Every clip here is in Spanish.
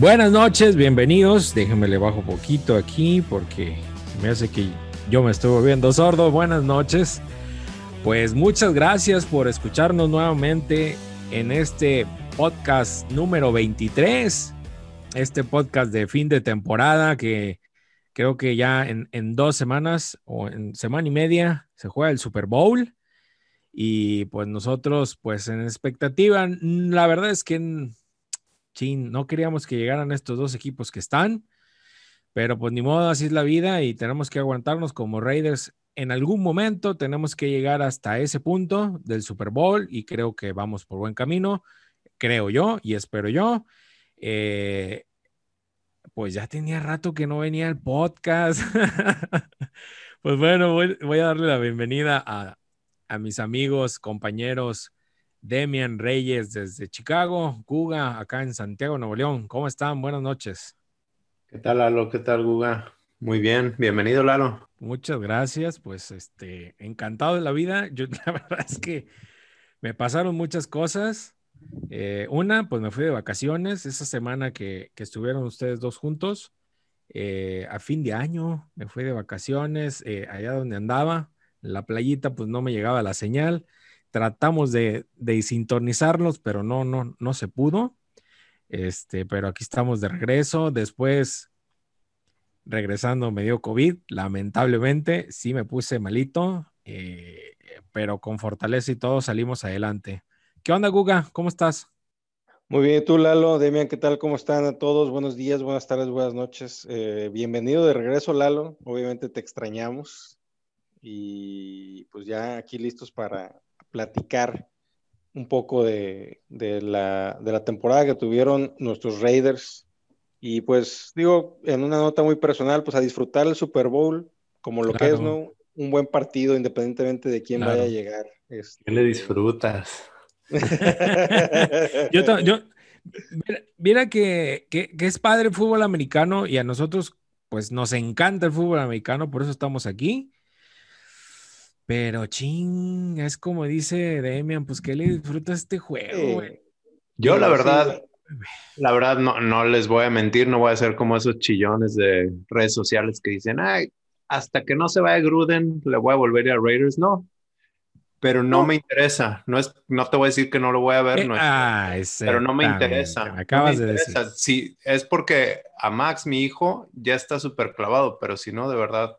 Buenas noches, bienvenidos. Déjenme le bajo poquito aquí porque me hace que yo me estoy viendo sordo. Buenas noches. Pues muchas gracias por escucharnos nuevamente en este podcast número 23. Este podcast de fin de temporada que creo que ya en, en dos semanas o en semana y media se juega el Super Bowl. Y pues nosotros, pues en expectativa, la verdad es que no queríamos que llegaran estos dos equipos que están, pero pues ni modo, así es la vida y tenemos que aguantarnos como Raiders. En algún momento tenemos que llegar hasta ese punto del Super Bowl y creo que vamos por buen camino, creo yo y espero yo. Eh, pues ya tenía rato que no venía el podcast. pues bueno, voy, a darle la bienvenida a, a mis amigos, compañeros, Demian Reyes desde Chicago, Guga acá en Santiago, Nuevo León. ¿Cómo están? Buenas noches. ¿Qué tal, Lalo? ¿Qué tal, Guga? Muy bien, bienvenido, Lalo. Muchas gracias, pues este, encantado de la vida. Yo la verdad es que me pasaron muchas cosas. Eh, una, pues me fui de vacaciones esa semana que, estuvieron ustedes dos juntos. Eh, a fin de año me fui de vacaciones eh, allá donde andaba. En la playita, pues no me llegaba la señal tratamos de, de sintonizarlos, pero no, no, no se pudo. Este, pero aquí estamos de regreso. Después, regresando, me dio COVID, lamentablemente, sí me puse malito, eh, pero con fortaleza y todo salimos adelante. ¿Qué onda, Guga? ¿Cómo estás? Muy bien, tú, Lalo, Demian, ¿qué tal? ¿Cómo están a todos? Buenos días, buenas tardes, buenas noches. Eh, bienvenido de regreso, Lalo. Obviamente te extrañamos. Y pues ya aquí listos para, platicar un poco de, la, temporada que tuvieron nuestros Raiders. Y pues digo, en una nota muy personal, pues a disfrutar el Super Bowl como lo que es, ¿no? Un buen partido independientemente de quién vaya a llegar. Este... ¿Qué le disfrutas? yo, yo, mira, que, que, es padre el fútbol americano y a nosotros pues nos encanta el fútbol americano, por eso estamos aquí. Pero ching, es como dice Demian, pues que le disfruta este juego, güey. Yo la verdad, la verdad no, no les voy a mentir, no voy a ser como esos chillones de redes sociales que dicen, ay, hasta que no se vaya Gruden, le voy a volver a Raiders. No, pero no, me interesa. No, es, no te voy a decir que no lo voy a ver, no ah, pero no me interesa. Acabas de decir. Sí, es porque a Max, mi hijo, ya está súper clavado, pero si no, de verdad,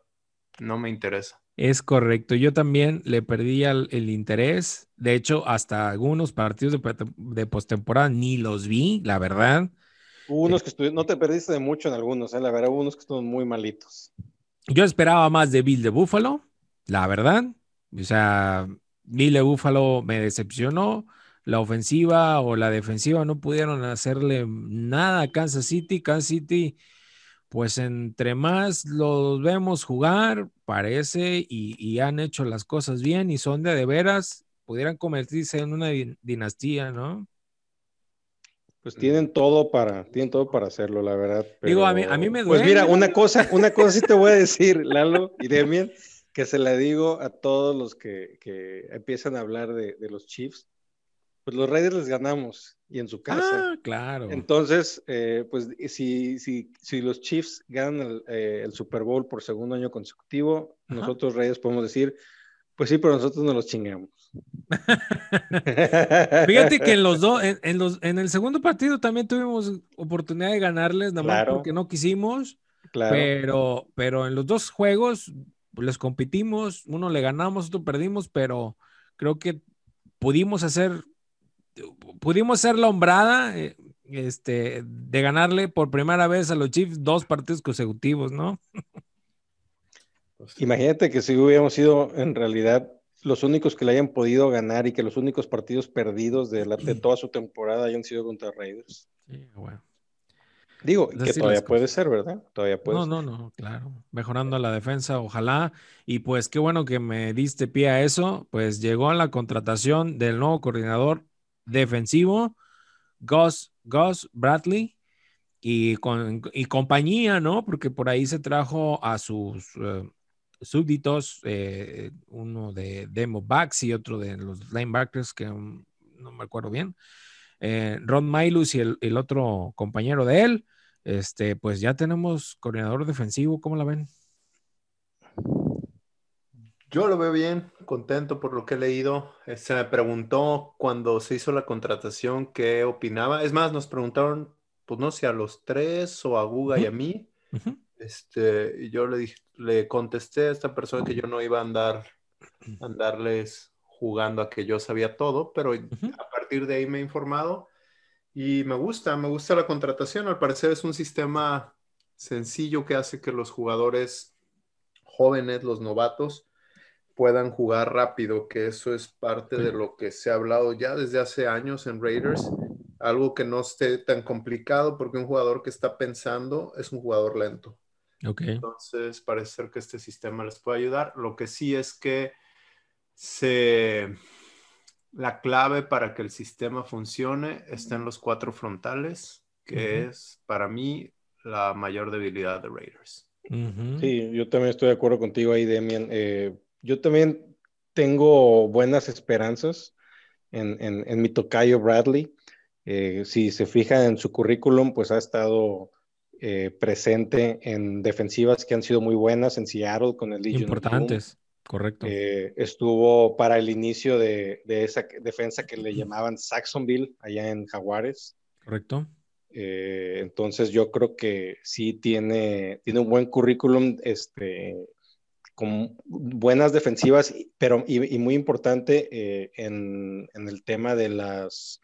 no me interesa. Es correcto. Yo también le perdí el, interés. De hecho, hasta algunos partidos de, postemporada ni los vi, la verdad. Hubo unos que no te perdiste de mucho en algunos, ¿eh? la verdad, hubo unos que estuvieron muy malitos. Yo esperaba más de Bill de Buffalo, la verdad. O sea, Bill de Buffalo me decepcionó. La ofensiva o la defensiva no pudieron hacerle nada a Kansas City. Kansas City pues entre más los vemos jugar, parece, y, han hecho las cosas bien y son de de veras, pudieran convertirse en una dinastía, ¿no? Pues tienen todo para, tienen todo para hacerlo, la verdad. Digo, a mí, a mí me duele. Pues mira, una cosa, una cosa sí te voy a decir, Lalo y Demian, que se la digo a todos los que, empiezan a hablar de, de los Chiefs pues los Raiders les ganamos y en su casa. Ah, claro. Entonces, eh, pues si, si, si los Chiefs ganan el, eh, Super Bowl por segundo año consecutivo, nosotros Raiders podemos decir, pues sí, pero nosotros no los chingamos. Fíjate que en los dos, en, los, en el segundo partido también tuvimos oportunidad de ganarles, nada más porque no quisimos. Claro. Pero, pero en los dos juegos les competimos, uno le ganamos, otro perdimos, pero creo que pudimos hacer pudimos ser la hombrada eh, este, de ganarle por primera vez a los Chiefs dos partidos consecutivos, ¿no? Imagínate que si hubiéramos sido en realidad los únicos que le hayan podido ganar y que los únicos partidos perdidos de, la, de toda su temporada hayan sido contra Raiders. Sí, bueno. Digo, que todavía puede ser, ¿verdad? Todavía puede no, No, no, claro. Mejorando la defensa, ojalá. Y pues qué bueno que me diste pie a eso. Pues llegó la contratación del nuevo coordinador defensivo, Gus, Gus Bradley y, con, y compañía, ¿no? Porque por ahí se trajo a sus eh, súbditos, eh, uno de demo backs y otro de los linebackers, que mm, no me acuerdo bien. Eh, Ron Mailus y el, otro compañero de él, este, pues ya tenemos coordinador defensivo, ¿cómo la ven? Yo lo veo bien, contento por lo que he leído. Eh, se me preguntó cuando se hizo la contratación qué opinaba. Es más, nos preguntaron, pues no sé, a los tres o a Guga y a mí. Este, y yo le, dije, le contesté a esta persona que yo no iba a andar, andarles jugando a que yo sabía todo, pero a partir de ahí me he informado y me gusta, me gusta la contratación. Al parecer es un sistema sencillo que hace que los jugadores jóvenes, los novatos, puedan jugar rápido, que eso es parte de lo que se ha hablado ya desde hace años en Raiders, algo que no esté tan complicado porque un jugador que está pensando es un jugador lento. Entonces, parece ser que este sistema les puede ayudar. Lo que sí es que se, la clave para que el sistema funcione está en los cuatro frontales, que es para mí la mayor debilidad de Raiders. Sí, yo también estoy de acuerdo contigo ahí, Demian. Eh, yo también tengo buenas esperanzas en, en, mi tocayo Bradley. Eh, si se fija en su currículum, pues ha estado eh, presente en defensivas que han sido muy buenas en Seattle con el Legion. Importantes, correcto. Eh, estuvo para el inicio de, esa defensa que le llamaban Saxonville, allá en Jaguares. Correcto. Entonces yo creo que sí tiene, tiene un buen currículum, este, con buenas defensivas, pero y, muy importante en, en, el tema de las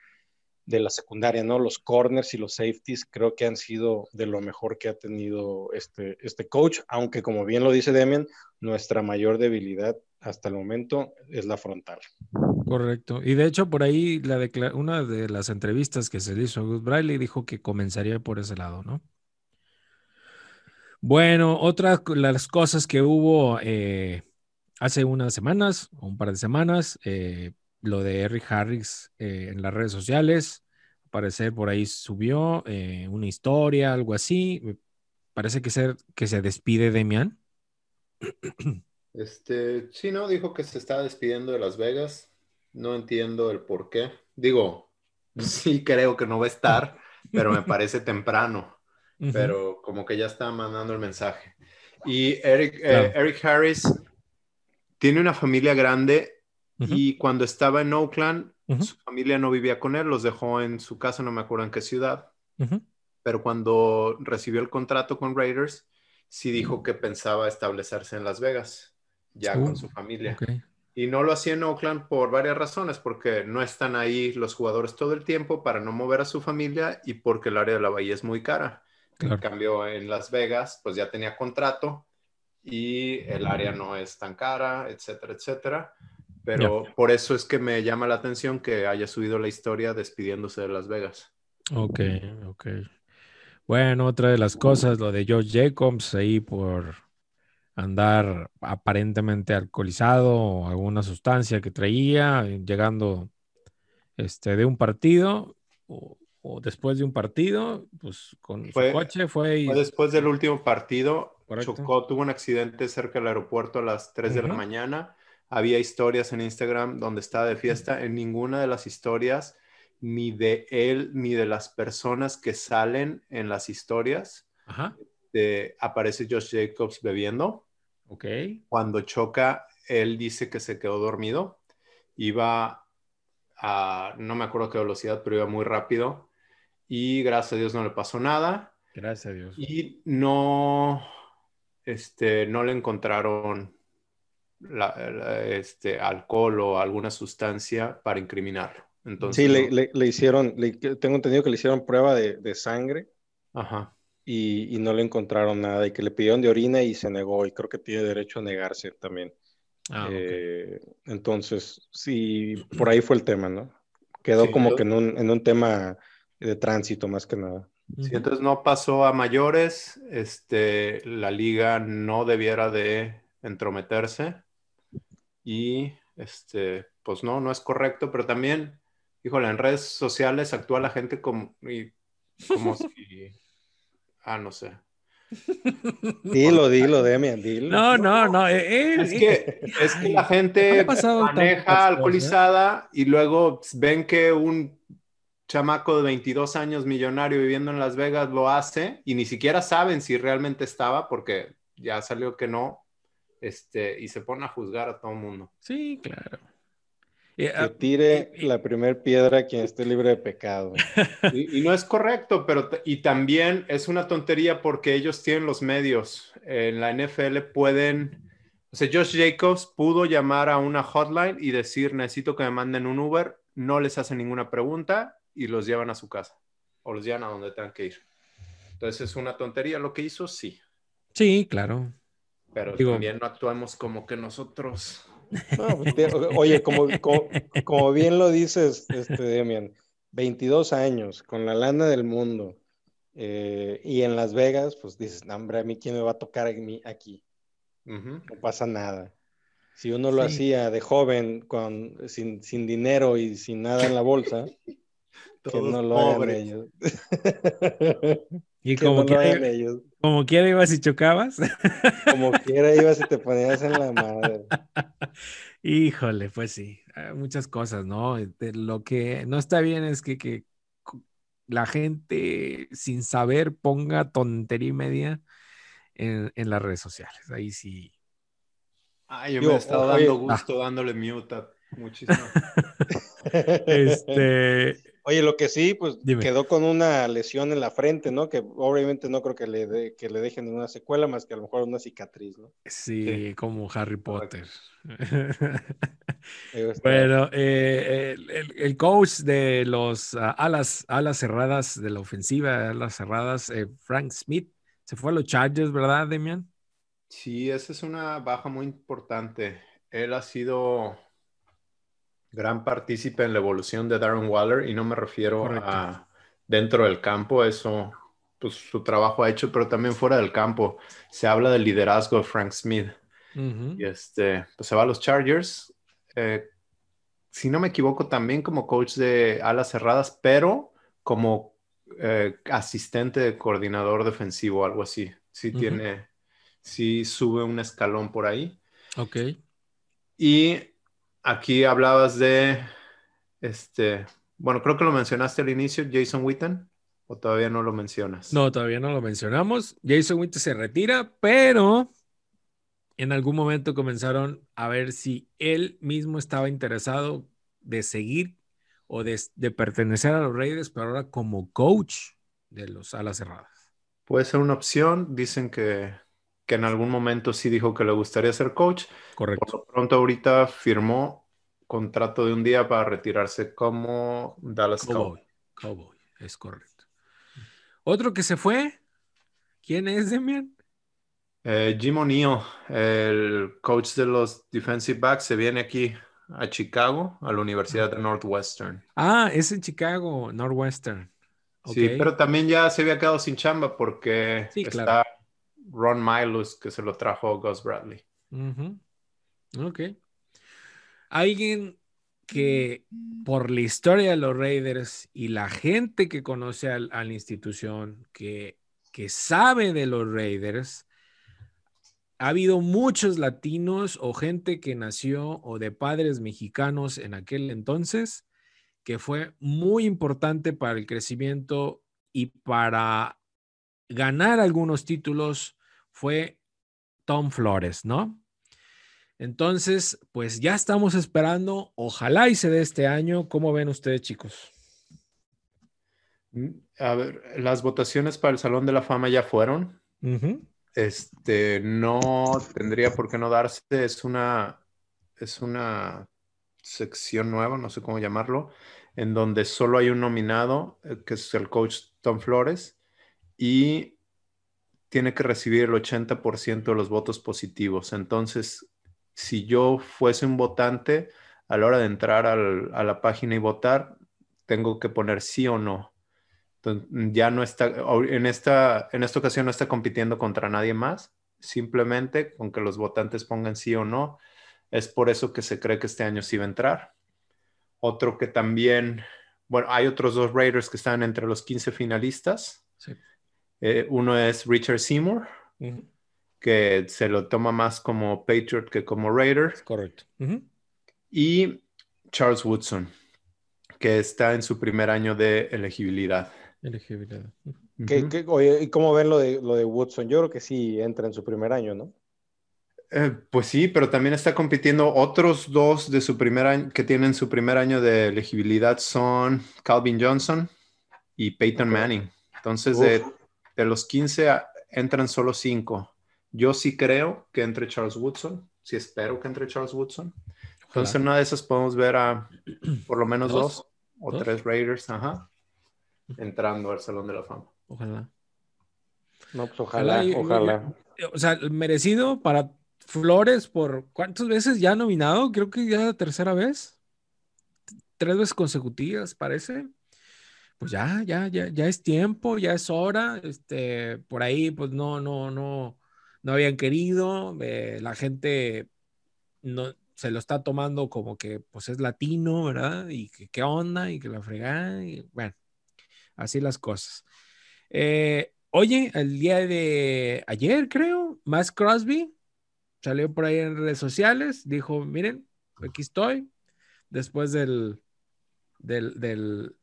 de la secundaria, ¿no? Los corners y los safeties creo que han sido de lo mejor que ha tenido este, este coach, aunque como bien lo dice Demian, nuestra mayor debilidad hasta el momento es la frontal. Correcto. Y de hecho, por ahí la una de las entrevistas que se hizo a Gus Bradley dijo que comenzaría por ese lado, ¿no? Bueno, otra de las cosas que hubo eh, hace unas semanas, un par de semanas, eh, lo de Eric Harris eh, en las redes sociales. Parecer por ahí subió eh, una historia, algo así. Parece que, ser, que se despide Demian. Este, sí, no, dijo que se está despidiendo de Las Vegas. No entiendo el por qué. Digo, sí creo que no va a estar, pero me parece temprano. Pero como que ya está mandando el mensaje. Y Eric, eh, Eric Harris tiene una familia grande y cuando estaba en Oakland, su familia no vivía con él, los dejó en su casa, no me acuerdo en qué ciudad. Pero cuando recibió el contrato con Raiders, sí dijo que pensaba establecerse en Las Vegas, ya con uh, su familia. Y no lo hacía en Oakland por varias razones, porque no están ahí los jugadores todo el tiempo para no mover a su familia y porque el área de la bahía es muy cara. En cambio, en Las Vegas, pues ya tenía contrato y el área no es tan cara, etcétera, etcétera. Pero por eso es que me llama la atención que haya subido la historia despidiéndose de Las Vegas. Ok, ok. Bueno, otra de las cosas, lo de George Jacobs ahí por andar aparentemente alcoholizado o alguna sustancia que traía, llegando este, de un partido o, después de un partido, pues con su coche fue... Y... Fue después del último partido, chocó, tuvo un accidente cerca del aeropuerto a las 3 de la mañana había historias en Instagram donde estaba de fiesta. En ninguna de las historias, ni de él, ni de las personas que salen en las historias, aparece Josh Jacobs bebiendo. Ok. Cuando choca, él dice que se quedó dormido. Iba a, no me acuerdo qué velocidad, pero iba muy rápido. Y gracias a Dios no le pasó nada. Gracias a Dios. Y no, este, no le encontraron este, alcohol o alguna sustancia para incriminarlo. Entonces, sí, le, hicieron, tengo entendido que le hicieron prueba de, sangre Y, no le encontraron nada y que le pidieron de orina y se negó y creo que tiene derecho a negarse también. Ah, eh, entonces, sí, por ahí fue el tema, ¿no? Quedó como que en un, en un, tema de tránsito más que nada. Sí, entonces no pasó a mayores, este, la liga no debiera de entrometerse y este, pues no, no es correcto, pero también, híjole, en redes sociales actúa la gente como, como si, ah, no sé, Dilo, dilo, Demian, dilo. No, no, no. eh, Es eh, que, es que la gente maneja alcoholizada y luego ven que un chamaco de 22 años millonario viviendo en Las Vegas lo hace y ni siquiera saben si realmente estaba porque ya salió que no este, y se pone a juzgar a todo el mundo. Sí, claro. Que ah, tire la primer piedra quien esté libre de pecado. Y, y no es correcto, pero y también es una tontería porque ellos tienen los medios. En la NFL pueden, o sea, Josh Jacobs pudo llamar a una hotline y decir, necesito que me manden un Uber, no les hacen ninguna pregunta y los llevan a su casa o los llevan a donde tengan que ir. Entonces es una tontería lo que hizo, sí, sí, claro. pero Digo- también no actuamos como que nosotros... No, pues, oye, como, como, como bien lo dices, este, Demian, 22 años con la lana del mundo eh, y en Las Vegas, pues dices, hombre, a mí quién me va a tocar aquí, Ujú. no pasa nada. Si uno lo Sí. hacía de joven, con, sin, sin dinero y sin nada en la bolsa, que Todos no lo hagan pobres. ellos. Y Que no como, lo hagan quiera, ellos. como quiera ibas y chocabas. Como quiera ibas y te ponías en la madre. Híjole, pues sí, hay muchas cosas, ¿no? De lo que no está bien es que, que la gente sin saber ponga tontería y media en, en las redes sociales. Ahí sí. Ay, yo me he estado oye, dando gusto dándole mute a muchísimo. Este, Oye, lo que sí, pues Dime. quedó con una lesión en la frente, ¿no? Que obviamente no creo que le, de- que le dejen ninguna secuela más que a lo mejor una cicatriz, ¿no? sí, como Harry. Potter. Bueno, eh, el, el- el coach de los ah, alas, alas cerradas de la ofensiva, alas cerradas, eh, Frank Smith, se fue a los Chargers, ¿verdad, Demian? Sí, esa es una baja muy importante. Él ha sido gran partícipe en la evolución de Darren Waller y no me refiero Correcto. a dentro del campo, eso pues su trabajo ha hecho, pero también fuera del campo. Se habla del liderazgo de Frank Smith Ujú. y este, pues se va a los Chargers. Eh, si no me equivoco, también como coach de alas cerradas, pero como eh, asistente de coordinador defensivo, algo así. Sí tiene, sí sube un escalón por ahí. Ok. Y aquí hablabas de, este, bueno, creo que lo mencionaste al inicio, Jason Witten, o todavía no lo mencionas. No, todavía no lo mencionamos. Jason Witten se retira, pero en algún momento comenzaron a ver si él mismo estaba interesado de seguir o de, de pertenecer a los Raiders, pero ahora como coach de los alas cerradas. Puede ser una opción. Dicen que, que en algún momento sí dijo que le gustaría ser coach. Por Correcto. lo pronto ahorita firmó contrato de un día para retirarse como Dallas Cowboy. Cowboy. Cowboy, es correcto. Otro que se fue, ¿quién es, Demian? Eh, Jim O'Neill, el coach de los defensive backs, se viene aquí a Chicago, a la Universidad de Northwestern. Ah, es en Chicago, Northwestern. Sí, Ok. pero también ya se había quedado sin chamba porque Sí, está claro. Ron Milos que se lo trajo Gus Bradley. Ujú. Ok. Alguien que por la historia de los Raiders y la gente que conoce al- a la institución, que, que sabe de los Raiders, ha habido muchos latinos o gente que nació o de padres mexicanos en aquel entonces, que fue muy importante para el crecimiento y para ganar algunos títulos, fue Tom Flores, ¿no? Entonces, pues ya estamos esperando, ojalá y se dé este año. ¿Cómo ven ustedes, chicos? Mm, A ver, las votaciones para el Salón de la Fama ya fueron. Este, no tendría por qué no darse. Es una, es una sección nueva, no sé cómo llamarlo, en donde solo hay un nominado, eh, que es el coach Tom Flores, y tiene que recibir el 80% de los votos positivos. Entonces, si yo fuese un votante, a la hora de entrar a la página y votar, tengo que poner sí o no. Ya no está, en esta, en esta ocasión no está compitiendo contra nadie más, simplemente con que los votantes pongan sí o no. Es por eso que se cree que este año sí va a entrar. Otro que también, bueno, hay otros dos Raiders que están entre los 15 finalistas. Sí. Eh, uno es Richard Seymour, que se lo toma más como Patriot que como Raider. Correcto. Y Charles Woodson, que está en su primer año de elegibilidad. Elegibilidad. ¿Y cómo ven lo de, lo de Woodson? Yo creo que sí entra en su primer año, ¿no? Eh, pues sí, pero también está compitiendo otros dos de su primer año que tienen su primer año de elegibilidad son Calvin Johnson y Peyton Manning. Entonces, de, los 15 entran solo 5. Yo sí creo que entre Charles Woodson, sí espero que entre Charles Woodson. Entonces, en una de esas podemos ver a por lo menos dos, o tres Raiders, ajá, entrando al Salón de la Fama. Ojalá. No, pues ojalá, ojalá. O sea, merecido para Flores por cuántas veces ya nominado, creo que ya la tercera vez, tres veces consecutivas, parece. Pues ya, ya, ya, ya es tiempo, ya es hora. Este, por ahí, pues no, no, no, no habían querido. Eh, la gente no se lo está tomando como que pues es latino, ¿verdad? Y que qué onda, y que la fregada, y bueno, así las cosas. Eh, oye, el día de ayer, creo, Max Crosby salió por ahí en redes sociales, dijo, miren, aquí estoy, después del, del,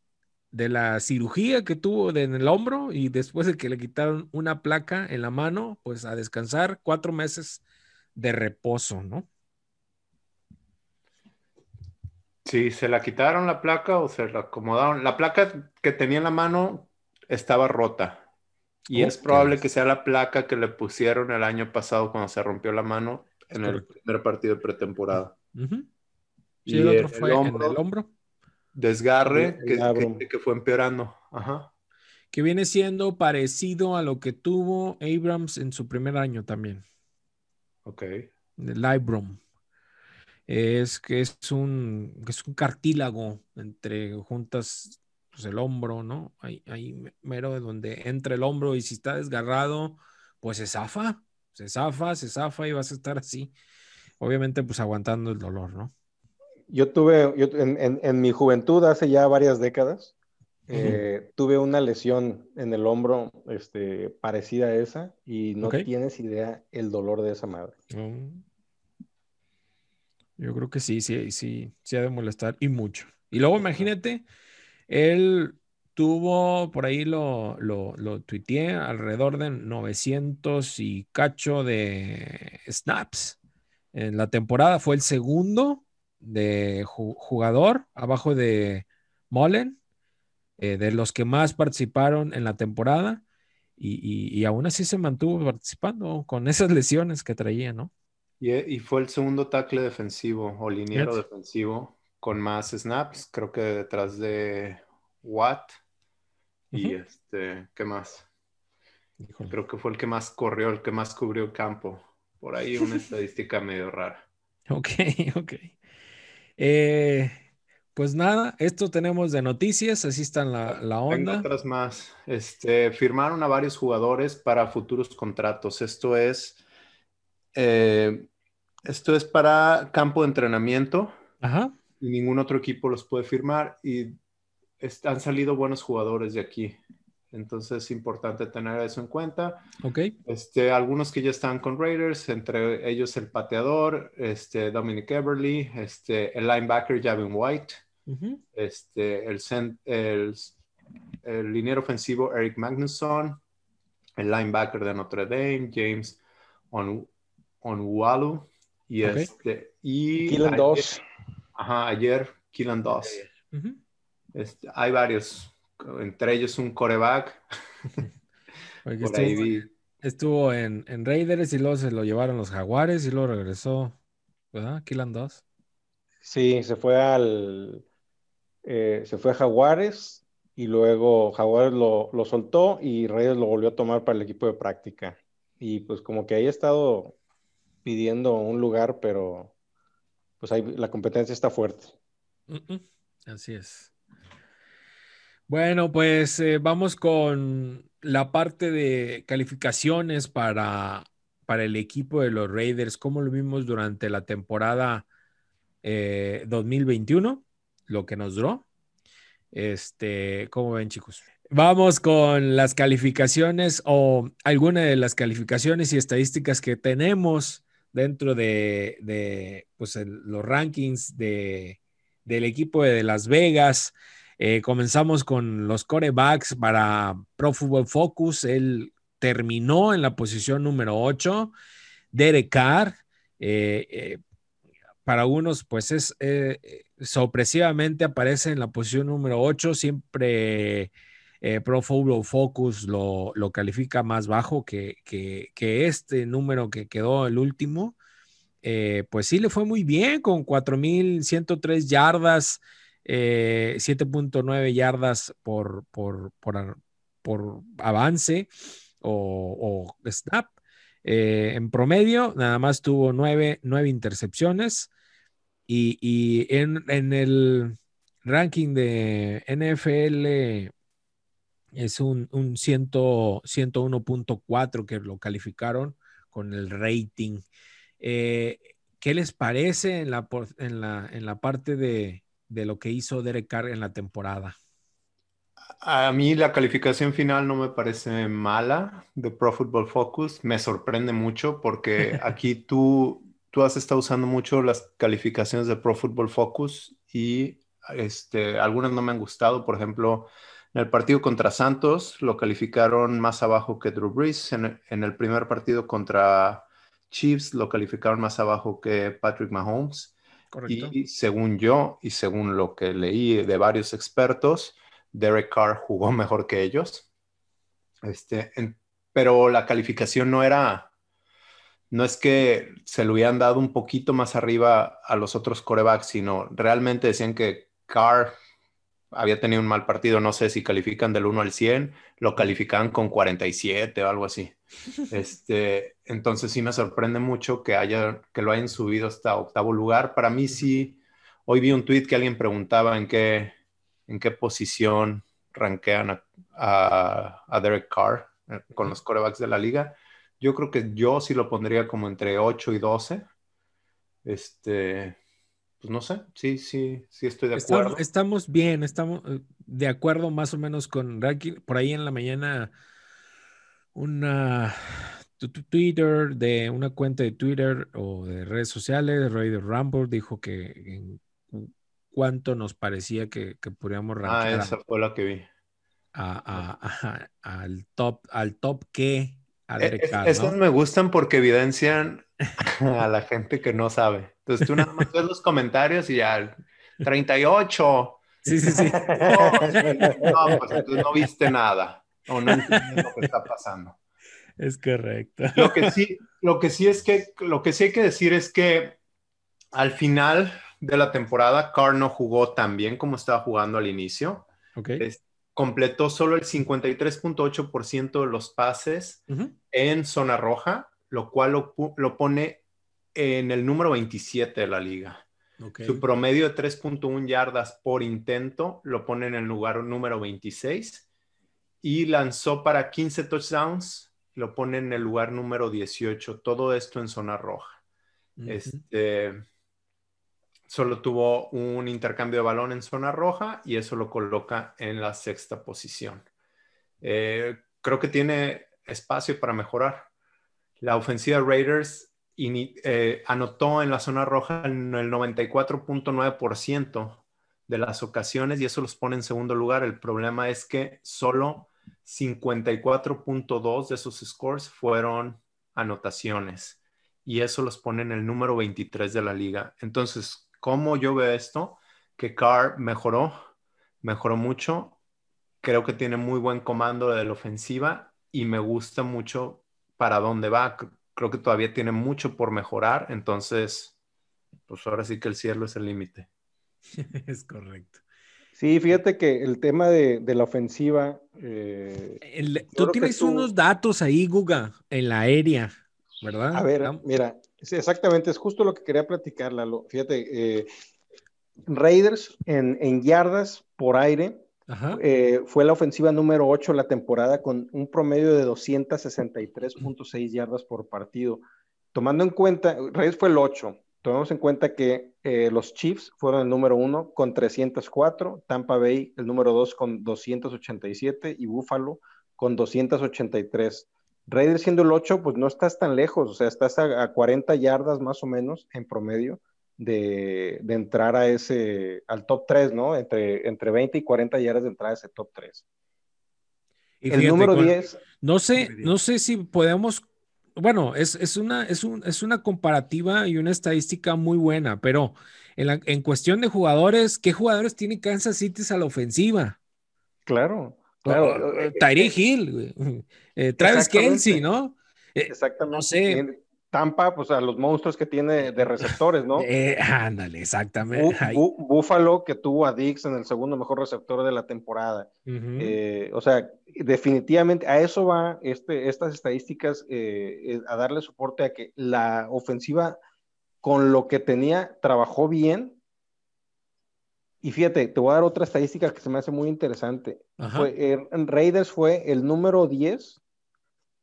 de la cirugía que tuvo en el hombro y después de que le quitaron una placa en la mano, pues a descansar cuatro meses de reposo, ¿no? Sí, se la quitaron la placa o se la acomodaron. La placa que tenía en la mano estaba rota. Y es probable que sea la placa que le pusieron el año pasado cuando se rompió la mano en el primer partido de pretemporada. y el otro fue en el hombro. Desgarre que, fue empeorando. Que viene siendo parecido a lo que tuvo Abrams en su primer año también. Ok. El Librom. Es que es un, es un cartílago entre juntas pues el hombro, ¿no? Ahí, ahí mero de donde entra el hombro y si está desgarrado, pues se zafa, se zafa, se zafa y vas a estar así. Obviamente, pues aguantando el dolor, ¿no? Yo tuve, yo, en, en, mi juventud, hace ya varias décadas, eh, tuve una lesión en el hombro este, parecida a esa y no tienes idea el dolor de esa madre. Mm. Yo creo que sí, sí, sí, sí ha de molestar y mucho. Y luego imagínate él tuvo, por ahí lo, lo, lo tuiteé, alrededor de 900 y cacho de snaps en la temporada. Fue el segundo de jugador abajo de Mullen, eh, de los que más participaron en la temporada. Y, aún así se mantuvo participando con esas lesiones que traía, ¿no? Y, fue el segundo tackle defensivo o liniero defensivo con más snaps, creo que detrás de Watt. Y este, ¿qué más? Creo que fue el que más corrió, el que más cubrió el campo. Por ahí una estadística medio rara. Ok, ok. Eh, pues nada, esto tenemos de noticias, así está la, la onda. Tengo otras más. Este, firmaron a varios jugadores para futuros contratos. Esto es, eh, esto es para campo de entrenamiento. Ajá y ningún otro equipo los puede firmar y han salido buenos jugadores de aquí. Entonces es importante tener eso en cuenta. Ok. Este, algunos que ya están con Raiders, entre ellos el pateador, este, Dominic Everly, este, el linebacker Javin White, este, el, el, el liniero ofensivo Eric Magnusson, el linebacker de Notre Dame, James On, Onwalu, y este, y... dos. Ajá, ayer Killan 2. Este, hay varios, entre ellos un coreback. estuvo, en, Raiders y luego se lo llevaron los Jaguares y luego regresó, ¿verdad? Killan 2. Sí, se fue al. Eh, se fue a Jaguares y luego Jaguares lo, lo, soltó y Raiders lo volvió a tomar para el equipo de práctica. Y pues como que ahí ha estado pidiendo un lugar, pero pues ahí la competencia está fuerte. Así es. Bueno, pues eh, vamos con la parte de calificaciones para, para el equipo de los Raiders. ¿Cómo lo vimos durante la temporada 2021? Eh, lo que nos duró. Este, ¿cómo ven, chicos? Vamos con las calificaciones o alguna de las calificaciones y estadísticas que tenemos dentro de, pues, los rankings de, del equipo de Las Vegas. Eh, comenzamos con los corebacks para Pro Football Focus. Él terminó en la posición número 8. Derek Carr, eh, eh, para unos, pues es sorpresivamente aparece en la posición número 8. Siempre Pro Football Focus lo, califica más bajo que, que, este número que quedó el último. pues sí le fue muy bien con 4.103 yardas, 7.9 eh, yardas por, por, por, avance o, snap. Eh, en promedio, nada más tuvo nueve, intercepciones. Y, en, el ranking de NFL es un, un 101.4 que lo calificaron con el rating. Eh, ¿Qué les parece en la, en la, en la parte de, de lo que hizo Derek Carr en la temporada? A mí la calificación final no me parece mala de Pro Football Focus. Me sorprende mucho porque aquí tú, tú has estado usando mucho las calificaciones de Pro Football Focus y este, algunas no me han gustado. Por ejemplo, en el partido contra Santos lo calificaron más abajo que Drew Brees. En, en el primer partido contra Chiefs lo calificaron más abajo que Patrick Mahomes. Y según yo y según lo que leí de varios expertos, Derek Carr jugó mejor que ellos. Este, pero la calificación no era, no es que se lo hubieran dado un poquito más arriba a los otros corebacks, sino realmente decían que Carr había tenido un mal partido, no sé si califican del 1 al 100, lo califican con 47 o algo así. Este, entonces sí me sorprende mucho que, haya, que lo hayan subido hasta octavo lugar. Para mí sí, hoy vi un tweet que alguien preguntaba en qué, en qué posición rankean a, a, Derek Carr eh, con los corebacks de la liga. Yo creo que yo sí lo pondría como entre 8 y 12. Este, pues no sé, sí, sí, sí estoy de acuerdo. Estamos, bien, estamos eh, de acuerdo más o menos con ranking. Por ahí en la mañana una Twitter de una cuenta de Twitter o de redes sociales, Raider Rumble dijo que en cuánto nos parecía que, que podríamos. Ah, esa fue la que vi. al top, al top que a e, Estos me gustan porque evidencian a la gente que no sabe. Entonces tú nada más ves los comentarios y ya 38. Sí, sí, sí. No, pues tú no viste nada o no entiendes lo que está pasando. Es correcto. Lo que sí, lo que sí es que, lo que sí hay que decir es que al final de la temporada, Carr no jugó tan bien como estaba jugando al inicio. Okay. completó solo el 53.8% de los pases en zona roja, lo cual lo, lo, pone en el número 27 de la liga. Su promedio de 3.1 yardas por intento lo pone en el lugar número 26 y lanzó para 15 touchdowns lo pone en el lugar número 18, todo esto en zona roja. Este solo tuvo un intercambio de balón en zona roja y eso lo coloca en la sexta posición. Eh, creo que tiene espacio para mejorar. La ofensiva Raiders eh, anotó en la zona roja el 94.9% de las ocasiones y eso los pone en segundo lugar. El problema es que solo 54.2 de esos scores fueron anotaciones y eso los pone en el número 23 de la liga. Entonces, ¿cómo yo veo esto? Que Carr mejoró, mejoró mucho. Creo que tiene muy buen comando de la ofensiva y me gusta mucho para dónde va. Creo que todavía tiene mucho por mejorar. Entonces, pues ahora sí que el cielo es el límite. es correcto. Sí, fíjate que el tema de, la ofensiva. Eh, tú tienes unos datos ahí, Guga, en la aérea, ¿verdad? A ver, mira, exactamente, es justo lo que quería platicar, Lalo. Fíjate, eh, Raiders en, yardas por aire eh, fue la ofensiva número 8 la temporada con un promedio de 263.6 yardas por partido. Tomando en cuenta, Raiders fue el 8, tomemos en cuenta que eh, los Chiefs fueron el número uno con 304, Tampa Bay el número dos con 287 y Buffalo con 283. Raiders siendo el 8, pues no estás tan lejos, o sea, estás a, 40 yardas más o menos en promedio de, entrar a ese, al top 3, ¿no? Entre, entre 20 y 40 yardas de entrar a ese top 3. Y el número 10. No sé, no sé si podemos bueno, es, es, una, es, un, es una comparativa y una estadística muy buena, pero en, en cuestión de jugadores, ¿qué jugadores tiene Kansas City a la ofensiva? Claro, claro. Eh, Tyree Hill, eh, Travis Kelsey, ¿no? Eh, Exactamente. No sé. Tampa, pues a los monstruos que tiene de receptores, ¿no? Eh, ándale, exactamente. Búfalo, que tuvo a Dix en el segundo mejor receptor de la temporada. Eh, o sea, definitivamente a eso va este, estas estadísticas, eh, a darle soporte a que la ofensiva, con lo que tenía, trabajó bien. Y fíjate, te voy a dar otra estadística que se me hace muy interesante. Fue, Raiders fue el número 10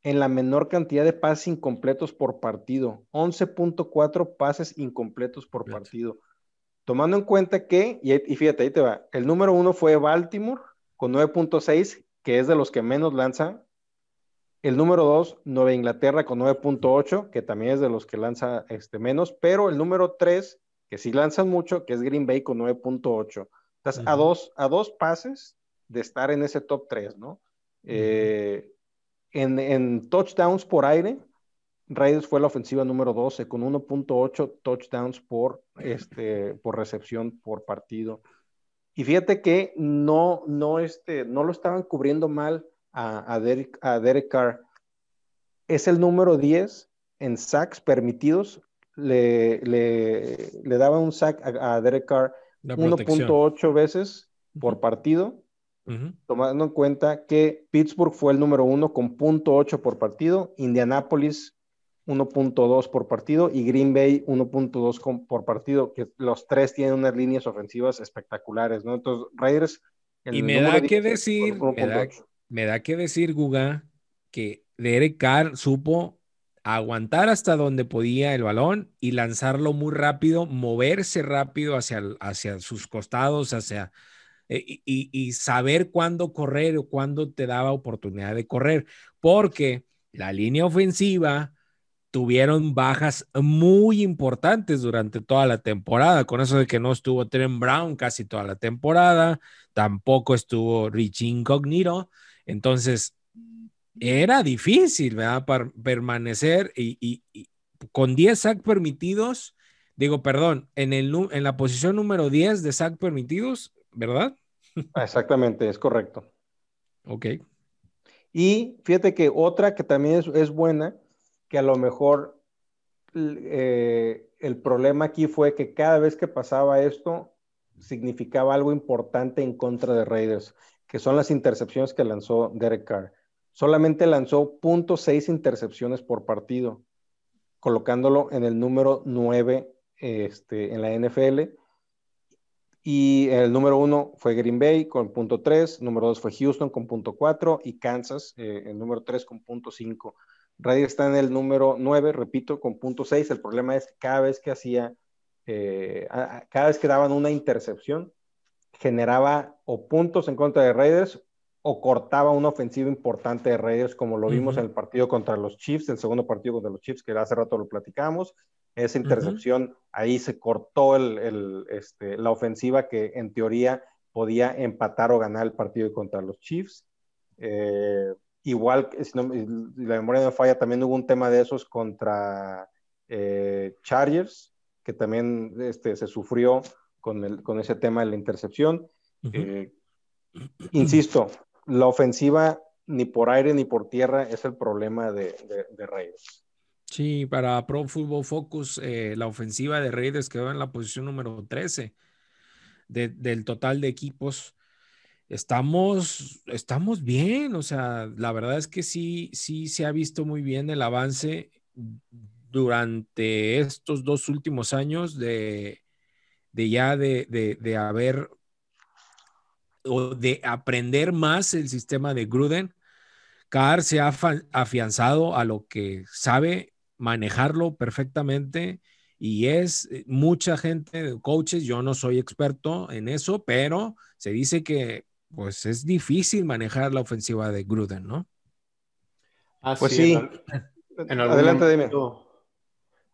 en la menor cantidad de pases incompletos por partido, 11.4 pases incompletos por partido. Tomando en cuenta que, y, fíjate, ahí te va, el número uno fue Baltimore con 9.6, que es de los que menos lanza. El número dos, Nueva Inglaterra con 9.8, que también es de los que lanza este, menos, pero el número tres, que sí lanzan mucho, que es Green Bay con 9.8. Estás a, dos, a dos pases de estar en ese top 3, ¿no? eh, en, touchdowns por aire, Raiders fue la ofensiva número 12 con 1.8 touchdowns por, este, por recepción por partido. Y fíjate que no, no, este, no lo estaban cubriendo mal a, a, Derek, a Derek Carr. Es el número 10 en sacks permitidos. Le, le, le daba un sack a, a Derek Carr 1.8 veces por partido tomando en cuenta que Pittsburgh fue el número uno con .8 por partido, Indianapolis 1.2 por partido y Green Bay 1.2 por partido, que los tres tienen unas líneas ofensivas espectaculares, ¿no? Entonces, Raiders... Y me da que decir, me da, que decir, Guga, que Derek Carr supo aguantar hasta donde podía el balón y lanzarlo muy rápido, moverse rápido hacia, hacia sus costados, hacia, eh, y, saber cuándo correr o cuándo te daba oportunidad de correr, porque la línea ofensiva tuvieron bajas muy importantes durante toda la temporada, con eso de que no estuvo Trent Brown casi toda la temporada, tampoco estuvo Rich Incognito, entonces era difícil, ¿verdad? Para permanecer y, con 10 sacks permitidos, digo, perdón, en, el, en la posición número 10 de sacks permitidos, ¿verdad? Exactamente, es correcto. Ok. Y fíjate que otra que también es, buena, que a lo mejor eh, el problema aquí fue que cada vez que pasaba esto, significaba algo importante en contra de Raiders, que son las intercepciones que lanzó Derek Carr. Solamente lanzó .6 intercepciones por partido, colocándolo en el número 9 este, en la NFL y el número uno fue Green Bay con punto 3, número dos fue Houston con punto 4 y Kansas, eh, el número 3 con punto 5. Radio está en el número 9, repito, con punto 6. El problema es que cada vez que hacía, eh, cada vez que daban una intercepción, generaba o puntos en contra de Raiders o cortaba una ofensiva importante de Raiders, como lo vimos en el partido contra los Chiefs, el segundo partido contra los Chiefs, que hace rato lo platicamos. Esa intercepción, ahí se cortó el, este, la ofensiva que en teoría podía empatar o ganar el partido contra los Chiefs. Eh, igual, si, no, la memoria no me falla, también hubo un tema de esos contra eh, Chargers, que también este, se sufrió con, el, con ese tema de la intercepción. Eh, insisto, la ofensiva ni por aire ni por tierra es el problema de, de, de Raiders. Sí, para Pro Football Focus, eh, la ofensiva de Raiders quedó en la posición número 13 del total de equipos. Estamos, estamos bien, o sea, la verdad es que sí, sí se ha visto muy bien el avance durante estos dos últimos años de, de ya de, de, de haber o de aprender más el sistema de Gruden. Carr se ha afianzado a lo que sabe manejarlo perfectamente y es eh, mucha gente, coaches, yo no soy experto en eso, pero se dice que pues es difícil manejar la ofensiva de Gruden, ¿no? Ah, pues sí. En, Adelante, momento,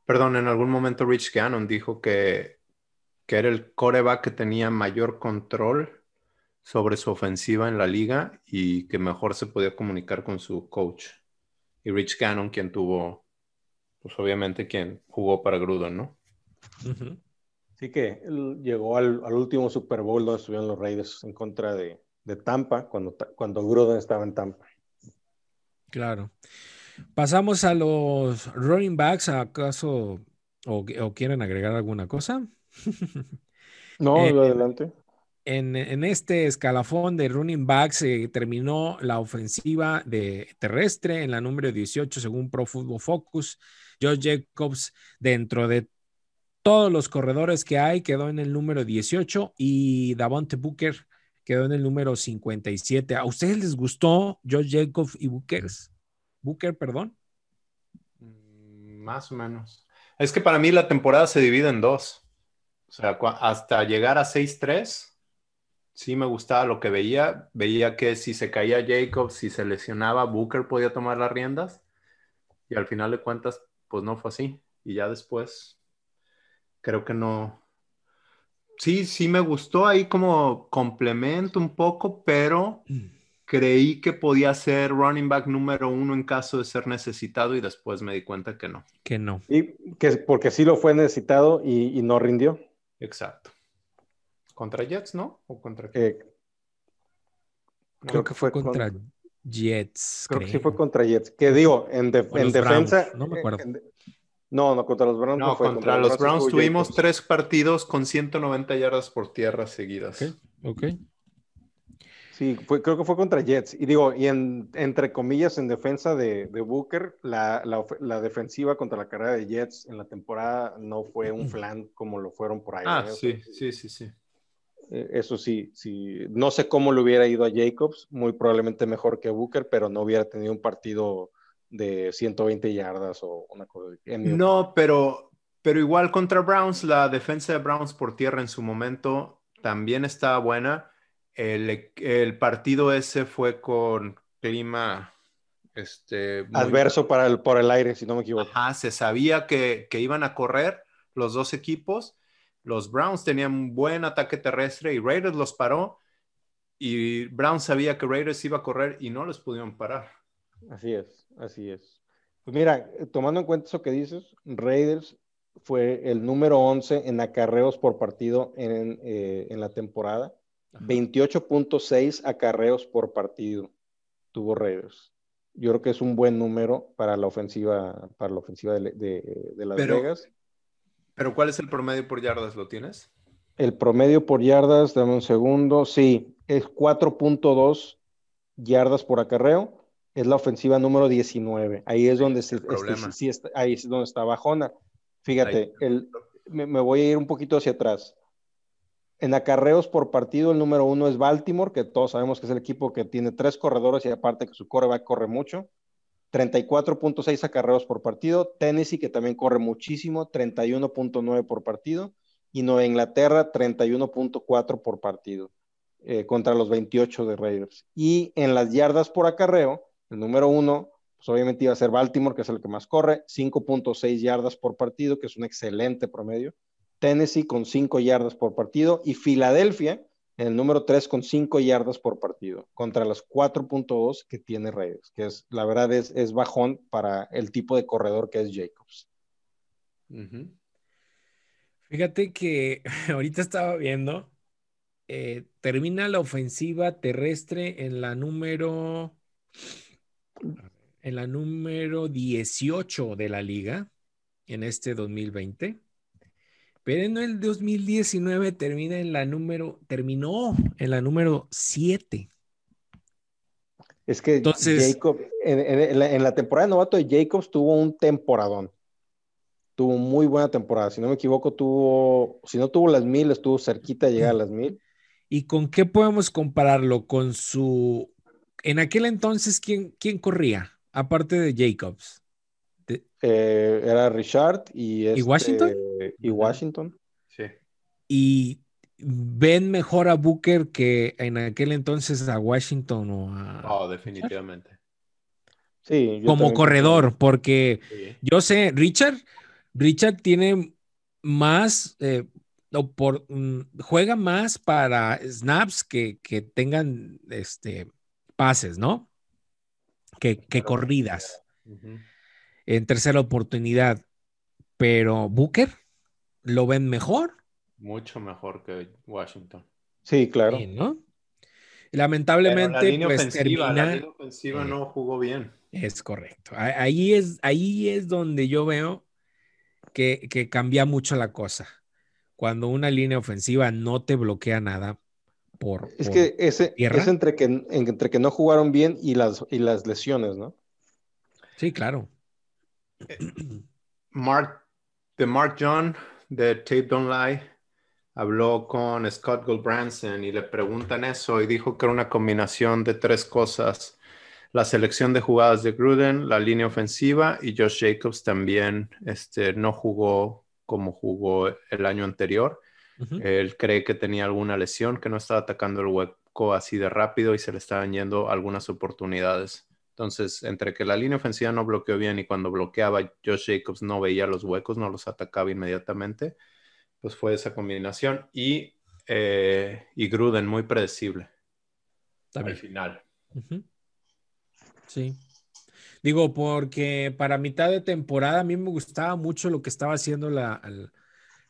Perdón, en algún momento Rich Gannon dijo que, que era el coreback que tenía mayor control sobre su ofensiva en la liga y que mejor se podía comunicar con su coach. Y Rich Gannon, quien tuvo pues obviamente quien jugó para Gruden, ¿no? Sí que llegó al, último Super Bowl donde estuvieron los Raiders en contra de, Tampa, cuando, cuando Gruden estaba en Tampa. Claro. Pasamos a los running backs, ¿acaso o, quieren agregar alguna cosa? no, eh, adelante. En, este escalafón de running backs se terminó la ofensiva de terrestre en la número 18 según Pro Football Focus. Josh Jacobs, dentro de todos los corredores que hay, quedó en el número 18 y Davonte Booker quedó en el número 57. ¿A ustedes les gustó Josh Jacobs y Bookers? Booker, perdón. Mm, más o menos. Es que para mí la temporada se divide en dos. O sea, hasta llegar a 6-3, sí me gustaba lo que veía. Veía que si se caía Jacobs, si se lesionaba, Booker podía tomar las riendas. Y al final de cuentas, pues no fue así. Y ya después, creo que no. Sí, sí me gustó ahí como complemento un poco, pero creí que podía ser running back número uno en caso de ser necesitado y después me di cuenta que no. Que no. Y que porque sí lo fue necesitado y, no rindió. Exacto. ¿Contra Jets, no? ¿O contra qué? Eh, creo, que fue contra, Jets. Creo, que sí fue contra Jets. Que digo, en, defensa. no me acuerdo. no, no, contra los Browns. No, fue. contra, los, Browns, tuvimos tres partidos con 190 yardas por tierra seguidas. Ok. Sí, fue, creo que fue contra Jets. Y digo, y en, entre comillas, en defensa de, Booker, la, la, defensiva contra la carrera de Jets en la temporada no fue un flan como lo fueron por ahí. Ah, sí, sí, sí, sí. Eh, eso sí, sí, no sé cómo le hubiera ido a Jacobs, muy probablemente mejor que Booker, pero no hubiera tenido un partido de 120 yardas o una cosa. No, pero, pero igual contra Browns, la defensa de Browns por tierra en su momento también estaba buena. El, el partido ese fue con clima este, adverso para el, por el aire, si no me equivoco. Ajá, se sabía que, que iban a correr los dos equipos los Browns tenían un buen ataque terrestre y Raiders los paró y Browns sabía que Raiders iba a correr y no los pudieron parar. Así es, así es. Pues mira, tomando en cuenta eso que dices, Raiders fue el número 11 en acarreos por partido en, eh, la temporada. 28.6 acarreos por partido tuvo Raiders. Yo creo que es un buen número para la ofensiva, para la ofensiva de, Las Vegas. ¿Pero cuál es el promedio por yardas? ¿Lo tienes? El promedio por yardas, dame un segundo, sí, es 4.2 yardas por acarreo. Es la ofensiva número 19. Ahí es donde, se, este, ahí es donde está bajona. Fíjate, el, me, voy a ir un poquito hacia atrás. En acarreos por partido, el número uno es Baltimore, que todos sabemos que es el equipo que tiene tres corredores y aparte que su coreback corre mucho. 34.6 acarreos por partido. Tennessee, que también corre muchísimo, 31.9 por partido. Y Nueva Inglaterra, 31.4 por partido, eh, contra los 28 de Raiders. Y en las yardas por acarreo, el número uno, pues obviamente iba a ser Baltimore, que es el que más corre, 5.6 yardas por partido, que es un excelente promedio. Tennessee con 5 yardas por partido. Y Filadelfia, el número 3 con 5 yardas por partido, contra las 4.2 que tiene Reyes, que es, la verdad es, es, bajón para el tipo de corredor que es Jacobs. Fíjate que ahorita estaba viendo, eh, termina la ofensiva terrestre en la número, en la número 18 de la liga en este 2020. Pero en el 2019 termina en la número, terminó en la número 7. Es que Entonces, Jacob, en, la, temporada de novato de Jacobs tuvo un temporadón. Tuvo muy buena temporada. Si no me equivoco, tuvo, si no tuvo las mil, estuvo cerquita de llegar a las mil. ¿Y con qué podemos compararlo? Con su. En aquel entonces, ¿quién, quién corría? Aparte de Jacobs. Eh, era Richard y, este, Washington? Y Washington. Sí. Y ven mejor a Booker que en aquel entonces a Washington o a... Oh, definitivamente. Sí, yo como también- corredor, porque Sí. yo sé, Richard, Richard tiene más, eh, o por, mm, juega más para snaps que, que tengan este, pases, ¿no? Que, que corridas. En tercera oportunidad. Pero Booker lo ven mejor, Mucho mejor que Washington. Sí, claro. ¿no? Lamentablemente, la línea pues ofensiva, la termina. línea ofensiva eh, no jugó bien. Es correcto. Ahí es, ahí es donde yo veo que, que cambia mucho la cosa. Cuando una línea ofensiva no te bloquea nada por... Es por- que ese, tierra. es entre que, entre que no jugaron bien y las, y las lesiones, ¿no? Sí, claro. Mark, de Mark John de Tape Don't Lie habló con Scott Goldbranson y le preguntan eso y dijo que era una combinación de tres cosas. La selección de jugadas de Gruden, la línea ofensiva y Josh Jacobs también este, no jugó como jugó el año anterior. Él cree que tenía alguna lesión, que no estaba atacando el hueco así de rápido y se le estaban yendo algunas oportunidades. Entonces, entre que la línea ofensiva no bloqueó bien y cuando bloqueaba, Josh Jacobs no veía los huecos, no los atacaba inmediatamente, pues fue esa combinación. Y, eh, y Gruden, muy predecible También. al final. Sí. Digo, porque para mitad de temporada a mí me gustaba mucho lo que estaba haciendo la,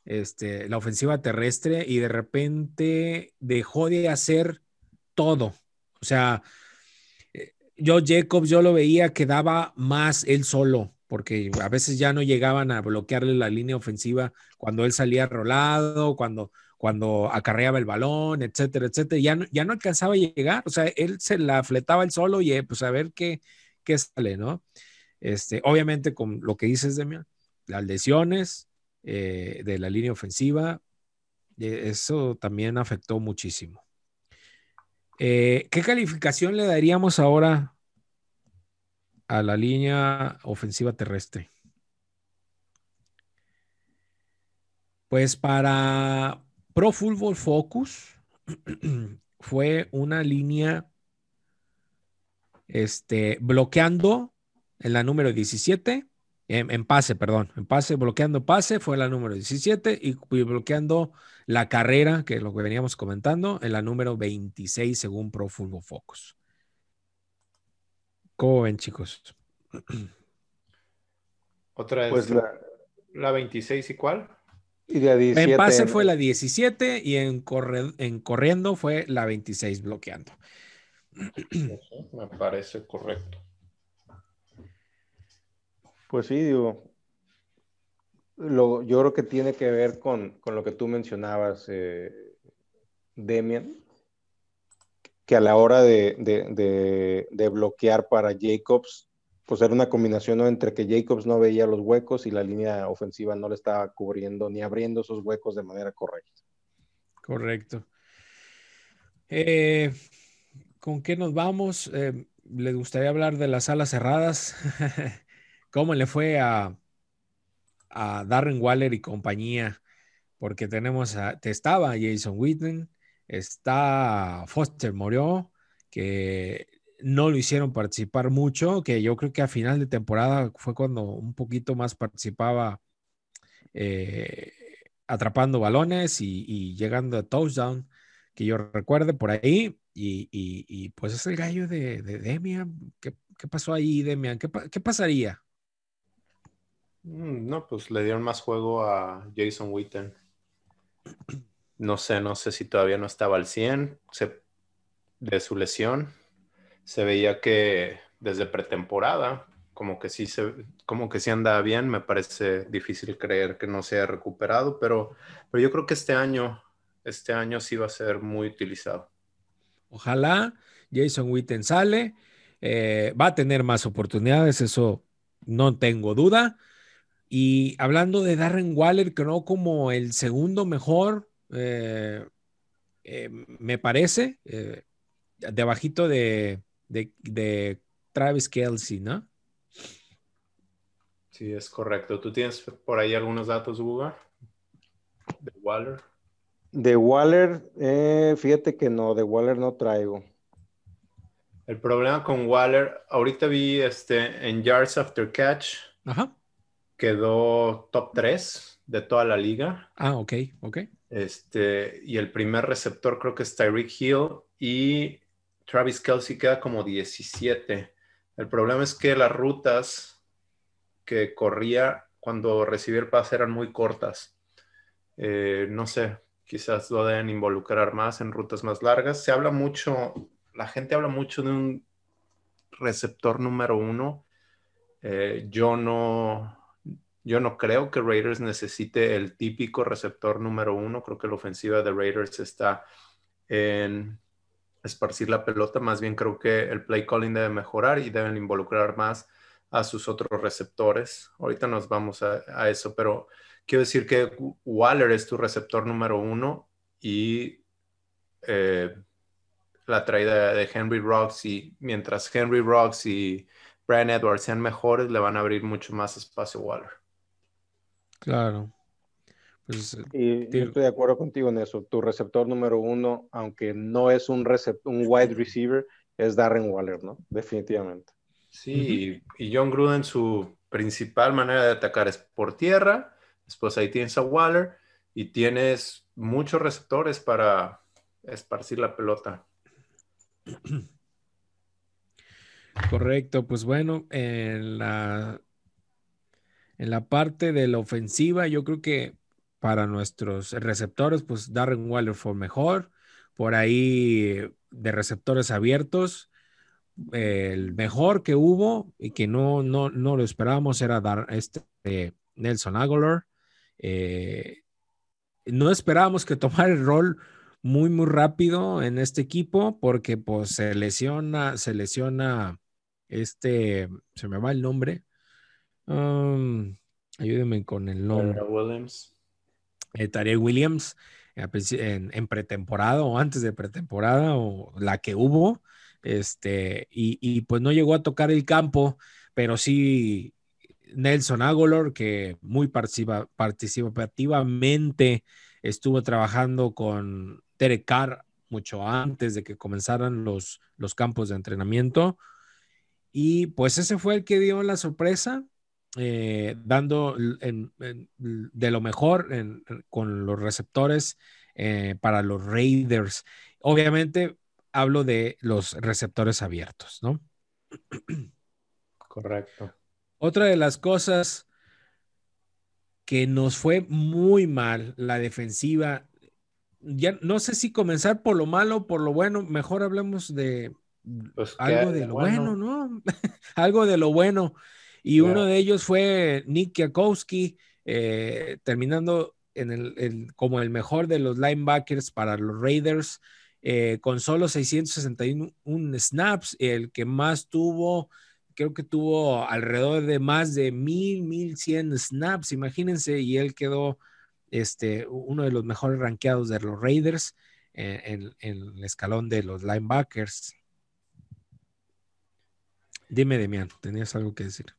este, la ofensiva terrestre y de repente dejó de hacer todo. O sea, yo Jacobs, yo lo veía que daba más él solo, porque a veces ya no llegaban a bloquearle la línea ofensiva cuando él salía rolado, cuando, cuando acarreaba el balón, etcétera, etcétera. Ya no, ya no alcanzaba a llegar. O sea, él se la fletaba él solo y eh, pues a ver qué, qué sale, ¿no? Este, obviamente con lo que dices, Demian, las lesiones eh, de la línea ofensiva, eh, eso también afectó muchísimo. Eh, ¿Qué calificación le daríamos ahora a la línea ofensiva terrestre? Pues para Pro Football Focus fue una línea este, bloqueando en la número 17, en, en pase, perdón, en pase, bloqueando pase fue la número 17 y, y bloqueando la carrera, que es lo que veníamos comentando, en la número 26 según Pro Football Focus. ¿Cómo ven, chicos? Otra es Pues la, la 26 y cuál? y la 17 En pase fue la 17 y en, corre- en corriendo fue la 26 bloqueando. Me parece correcto. Pues sí, digo. Lo, yo creo que tiene que ver con, con lo que tú mencionabas, eh, Demian, que a la hora de, de- de- bloquear para Jacobs, pues era una combinación ¿no? entre que Jacobs no veía los huecos y la línea ofensiva no le estaba cubriendo ni abriendo esos huecos de manera correcta. Correcto. Eh, ¿con qué nos vamos? Eh, ¿Les gustaría hablar de las alas cerradas? ¿Cómo le fue a, Darren Waller y compañía? Porque tenemos a, te estaba Jason Witten, está Foster Moreau, que no lo hicieron participar mucho, que yo creo que a final de temporada fue cuando un poquito más participaba eh, atrapando balones y, llegando a touchdown, que yo recuerde por ahí. Y, pues es el gallo de, de Demian. ¿Qué, pasó ahí, Demian? ¿Qué, pa- qué pasaría? Mm, No, pues le dieron más juego a Jason Witten. No sé, no sé si todavía no estaba al 100 se- de su lesión. Se veía que desde pretemporada, como que sí se, como que sí andaba bien. Me parece difícil creer que no se haya recuperado, pero, pero yo creo que este año, este año sí va a ser muy utilizado. Ojalá Jason Witten sale, eh, va a tener más oportunidades, eso no tengo duda. Y hablando de Darren Waller, no como el segundo mejor, eh, eh, me parece, eh, debajito de, de, de Travis Kelsey, ¿no? Sí, es correcto. ¿Tú tienes por ahí algunos datos, Hugo? De Waller. De Waller, eh, fíjate que no, de Waller no traigo. El problema con Waller, ahorita vi este en Yards After Catch, quedó top 3 de toda la liga. Ah, ok, ok. Este, y el primer receptor creo que es Tyreek Hill y Travis Kelsey queda como 17. El problema es que las rutas que corría cuando recibía el pase eran muy cortas. Eh, no sé, quizás lo deben involucrar más en rutas más largas. Se habla mucho, la gente habla mucho de un receptor número uno. Eh, yo no, yo no creo que Raiders necesite el típico receptor número uno. Creo que la ofensiva de Raiders está en esparcir la pelota. Más bien creo que el play calling debe mejorar y deben involucrar más a sus otros receptores. Ahorita nos vamos a, eso, pero quiero decir que Waller es tu receptor número uno y eh, la traída de Henry Rocks y mientras Henry Rocks y Brian Edwards sean mejores, le van a abrir mucho más espacio a Waller. Claro. Pues, y estoy de acuerdo contigo en eso. Tu receptor número uno, aunque no es un, un wide receiver, es Darren Waller, ¿no? Definitivamente. Sí, y John Gruden, su principal manera de atacar es por tierra. Después ahí tienes a Waller y tienes muchos receptores para esparcir la pelota. Correcto, pues bueno, en la en la parte de la ofensiva, yo creo que para nuestros receptores, pues Darren Waller fue mejor. Por ahí de receptores abiertos, el mejor que hubo y que no, no, no lo esperábamos era dar este Nelson Aguilar. Eh, no esperábamos que tomara el rol muy, muy rápido en este equipo porque pues se lesiona, se lesiona este, se me va el nombre, Um, ayúdenme con el nombre. Williams. Eh, Williams en, pretemporada o antes de pretemporada o la que hubo, este, y, pues no llegó a tocar el campo, pero sí Nelson Agolor, que muy participativamente estuvo trabajando con Derek Carr mucho antes de que comenzaran los, los campos de entrenamiento. Y pues ese fue el que dio la sorpresa. Eh, dando de lo mejor con los receptores eh, para los Raiders. Obviamente hablo de los receptores abiertos, ¿no? Correcto. Otra de las cosas que nos fue muy mal, la defensiva, ya no sé si comenzar por lo malo o por lo bueno, mejor hablemos de pues algo de lo bueno ¿no? algo de lo bueno. Y uno de ellos fue Nick Kiakowski, eh, terminando en el, como el mejor de los linebackers para los Raiders, eh, con solo 661 snaps, el que más tuvo, creo que tuvo alrededor de más de 1000, 1100 snaps, imagínense, y él quedó este, uno de los mejores rankeados de los Raiders eh, en, en el escalón de los linebackers. Dime, Demian, ¿tenías algo que decir?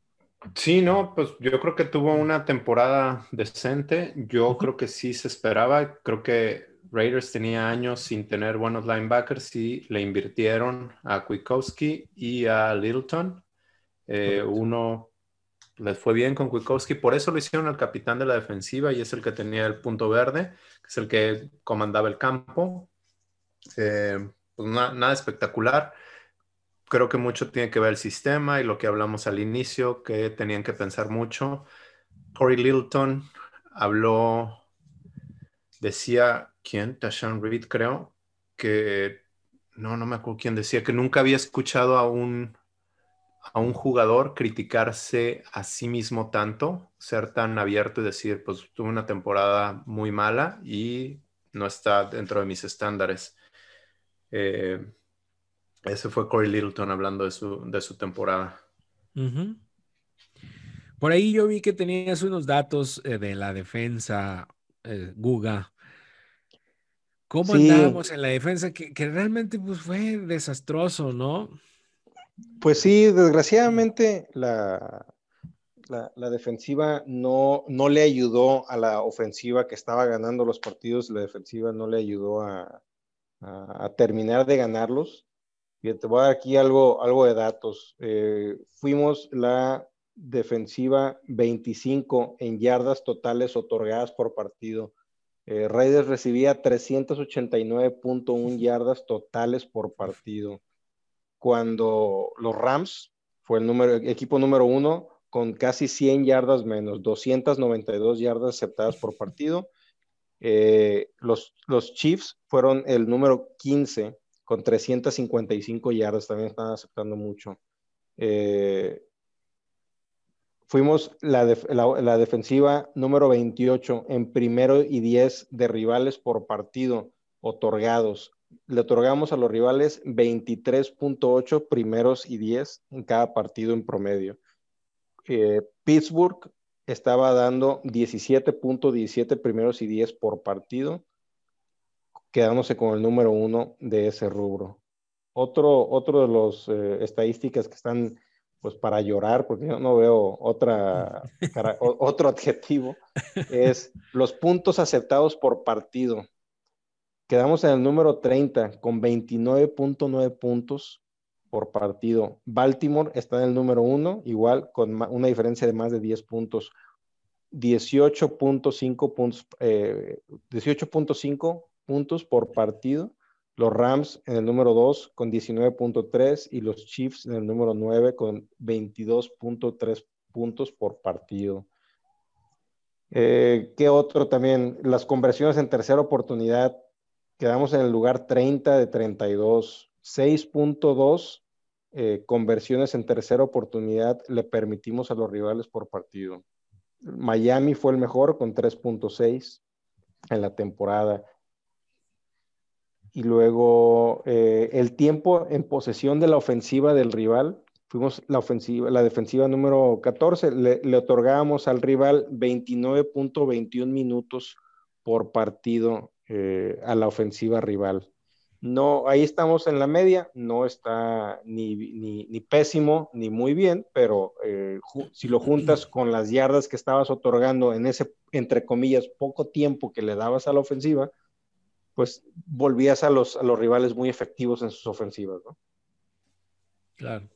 Sí, no, pues yo creo que tuvo una temporada decente. Yo creo que sí se esperaba. Creo que Raiders tenía años sin tener buenos linebackers y le invirtieron a Kwiatkowski y a Littleton. Eh, uno les fue bien con Kwiatkowski, por eso lo hicieron el capitán de la defensiva y es el que tenía el punto verde, que es el que comandaba el campo. Eh, pues nada espectacular creo que mucho tiene que ver el sistema y lo que hablamos al inicio, que tenían que pensar mucho. Corey Littleton habló, decía, ¿quién? Tashan Reed, creo, que no, no me acuerdo quién decía, que nunca había escuchado a un, a un jugador criticarse a sí mismo tanto, ser tan abierto y decir, pues tuve una temporada muy mala y no está dentro de mis estándares. Eh, ese fue Corey Littleton hablando de su, temporada. Por ahí yo vi que tenías unos datos eh, de la defensa, eh, Guga. ¿Cómo andábamos en la defensa? Que, realmente pues, fue desastroso, ¿no? Pues sí, desgraciadamente la, la, defensiva no, no le ayudó a la ofensiva que estaba ganando los partidos, la defensiva no le ayudó a, terminar de ganarlos. Y te voy a dar aquí algo, algo de datos. Eh, fuimos la defensiva 25 en yardas totales otorgadas por partido. Eh, Raiders recibía 389.1 yardas totales por partido. Cuando los Rams fue el número, equipo número uno con casi 100 yardas menos, 292 yardas aceptadas por partido. Eh, los, los Chiefs fueron el número 15 con 355 yardas, también están aceptando mucho. Eh, fuimos la, defensiva número 28 en primero y 10 de rivales por partido otorgados. Le otorgamos a los rivales 23.8 primeros y 10 en cada partido en promedio. Pittsburgh estaba dando 17.17 primeros y 10 por partido, quedándose con el número uno de ese rubro. Otro, otro de las eh, estadísticas que están pues para llorar, porque yo no veo otra, otro adjetivo, es los puntos aceptados por partido. Quedamos en el número 30 con 29.9 puntos por partido. Baltimore está en el número uno, igual con una diferencia de más de 10 puntos. 18.5 puntos, 18.5 eh, puntos por partido. Los Rams en el número 2 con 19.3 y los Chiefs en el número 9 con 22.3 puntos por partido. Eh, ¿Qué otro también? Las conversiones en tercera oportunidad. Quedamos en el lugar 30 de 32. 6.2 eh, conversiones en tercera oportunidad le permitimos a los rivales por partido. Miami fue el mejor con 3.6 en la temporada. Y luego eh, el tiempo en posesión de la ofensiva del rival, fuimos la ofensiva, la defensiva número 14, le, le otorgábamos al rival 29.21 minutos por partido eh, a la ofensiva rival. No, ahí estamos en la media, no está ni, ni, pésimo ni muy bien, pero eh, si lo juntas con las yardas que estabas otorgando en ese, entre comillas, poco tiempo que le dabas a la ofensiva, pues volvías a los, a los rivales muy efectivos en sus ofensivas, ¿no? Claro.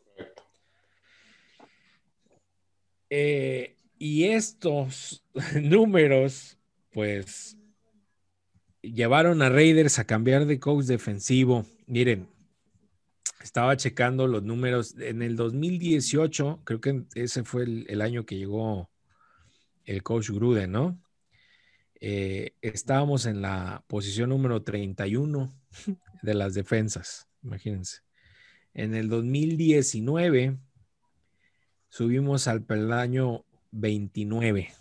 Eh, y estos números, pues llevaron a Raiders a cambiar de coach defensivo. Miren, estaba checando los números. En el 2018, creo que ese fue el, año que llegó el coach Gruden, ¿no? Eh, estábamos en la posición número 31 de las defensas, imagínense. En el 2019 subimos al peldaño 29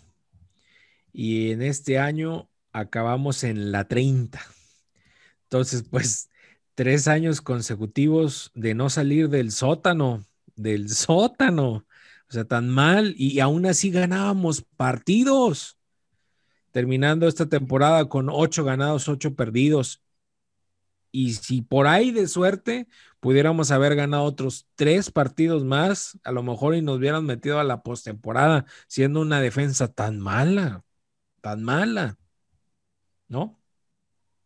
y en este año acabamos en la 30. Entonces, pues, tres años consecutivos de no salir del sótano, del sótano. O sea, tan mal y aún así ganábamos partidos. Terminando esta temporada con ocho ganados, ocho perdidos. Y si por ahí de suerte pudiéramos haber ganado otros tres partidos más, a lo mejor y nos hubieran metido a la postemporada siendo una defensa tan mala, tan mala. ¿no?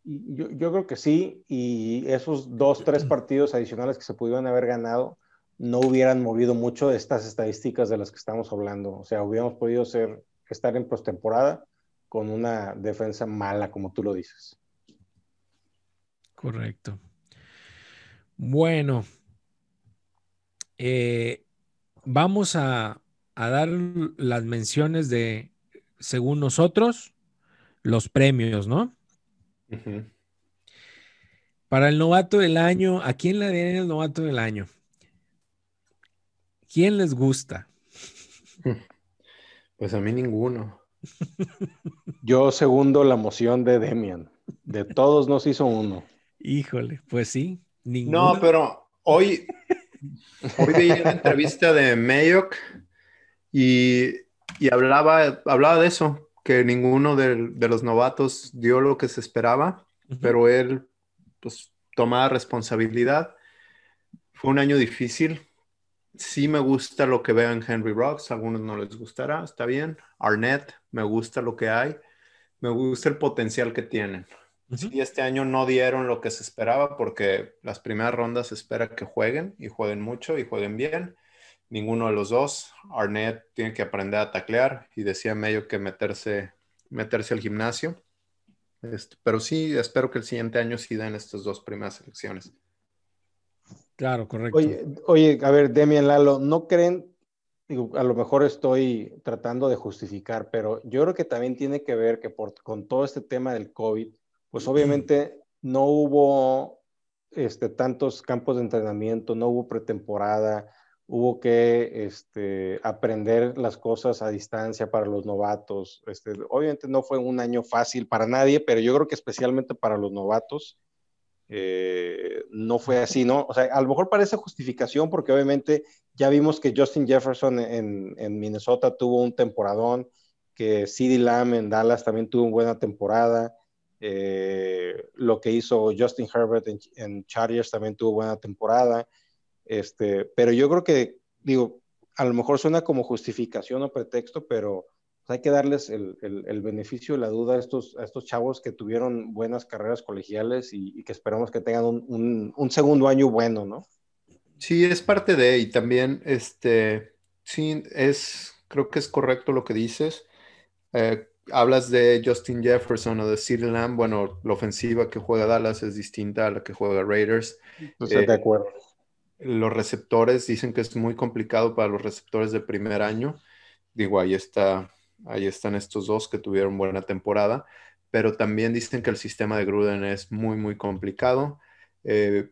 Yo, yo, creo que sí, y esos dos, tres partidos adicionales que se pudieron haber ganado no hubieran movido mucho estas estadísticas de las que estamos hablando. O sea, hubiéramos podido ser, estar en postemporada con una defensa mala, como tú lo dices. Correcto. Bueno, eh, vamos a, a dar las menciones de, según nosotros, los premios, ¿no? Para el novato del año, ¿a quién le darían el novato del año? ¿Quién les gusta? Pues a mí ninguno. Yo segundo la moción de Demian. De todos nos hizo uno. Híjole, pues sí. Ninguno. No, pero hoy, hoy vi una entrevista de Mayock y, y hablaba, hablaba de eso, que ninguno de, los novatos dio lo que se esperaba, pero él pues tomaba responsabilidad. Fue un año difícil. Sí me gusta lo que veo en Henry Rocks, a algunos no les gustará, está bien. Arnett, me gusta lo que hay, me gusta el potencial que tienen. Sí, este año no dieron lo que se esperaba porque las primeras rondas se espera que jueguen y jueguen mucho y jueguen bien. Ninguno de los dos. Arnett tiene que aprender a taclear y decía medio que meterse, meterse al gimnasio. Este, pero sí, espero que el siguiente año sí den estas dos primeras elecciones. Claro, correcto. Oye, a ver, Demian Lalo, ¿no creen? a lo mejor estoy tratando de justificar, pero yo creo que también tiene que ver que por, con todo este tema del COVID, pues obviamente no hubo este, tantos campos de entrenamiento, no hubo pretemporada, hubo que este, aprender las cosas a distancia para los novatos. Este, obviamente no fue un año fácil para nadie, pero yo creo que especialmente para los novatos eh, no fue así, ¿no? O sea, a lo mejor parece justificación porque obviamente ya vimos que Justin Jefferson en, Minnesota tuvo un temporadón, que CeeDee Lamb en Dallas también tuvo una buena temporada. Eh, lo que hizo Justin Herbert en, en Chargers también tuvo buena temporada. Este, pero yo creo que, digo, a lo mejor suena como justificación o pretexto, pero hay que darles el, beneficio de la duda a estos, a estos chavos que tuvieron buenas carreras colegiales y, que esperamos que tengan un, segundo año bueno, ¿no? Sí, es parte de, y también, este, sí, es, creo que es correcto lo que dices. Eh, hablas de Justin Jefferson o de CeeDee Lamb, bueno, la ofensiva que juega Dallas es distinta a la que juega Raiders. Estoy de acuerdo los receptores dicen que es muy complicado para los receptores de primer año. Digo, ahí está, ahí están estos dos que tuvieron buena temporada, pero también dicen que el sistema de Gruden es muy, muy complicado. Eh,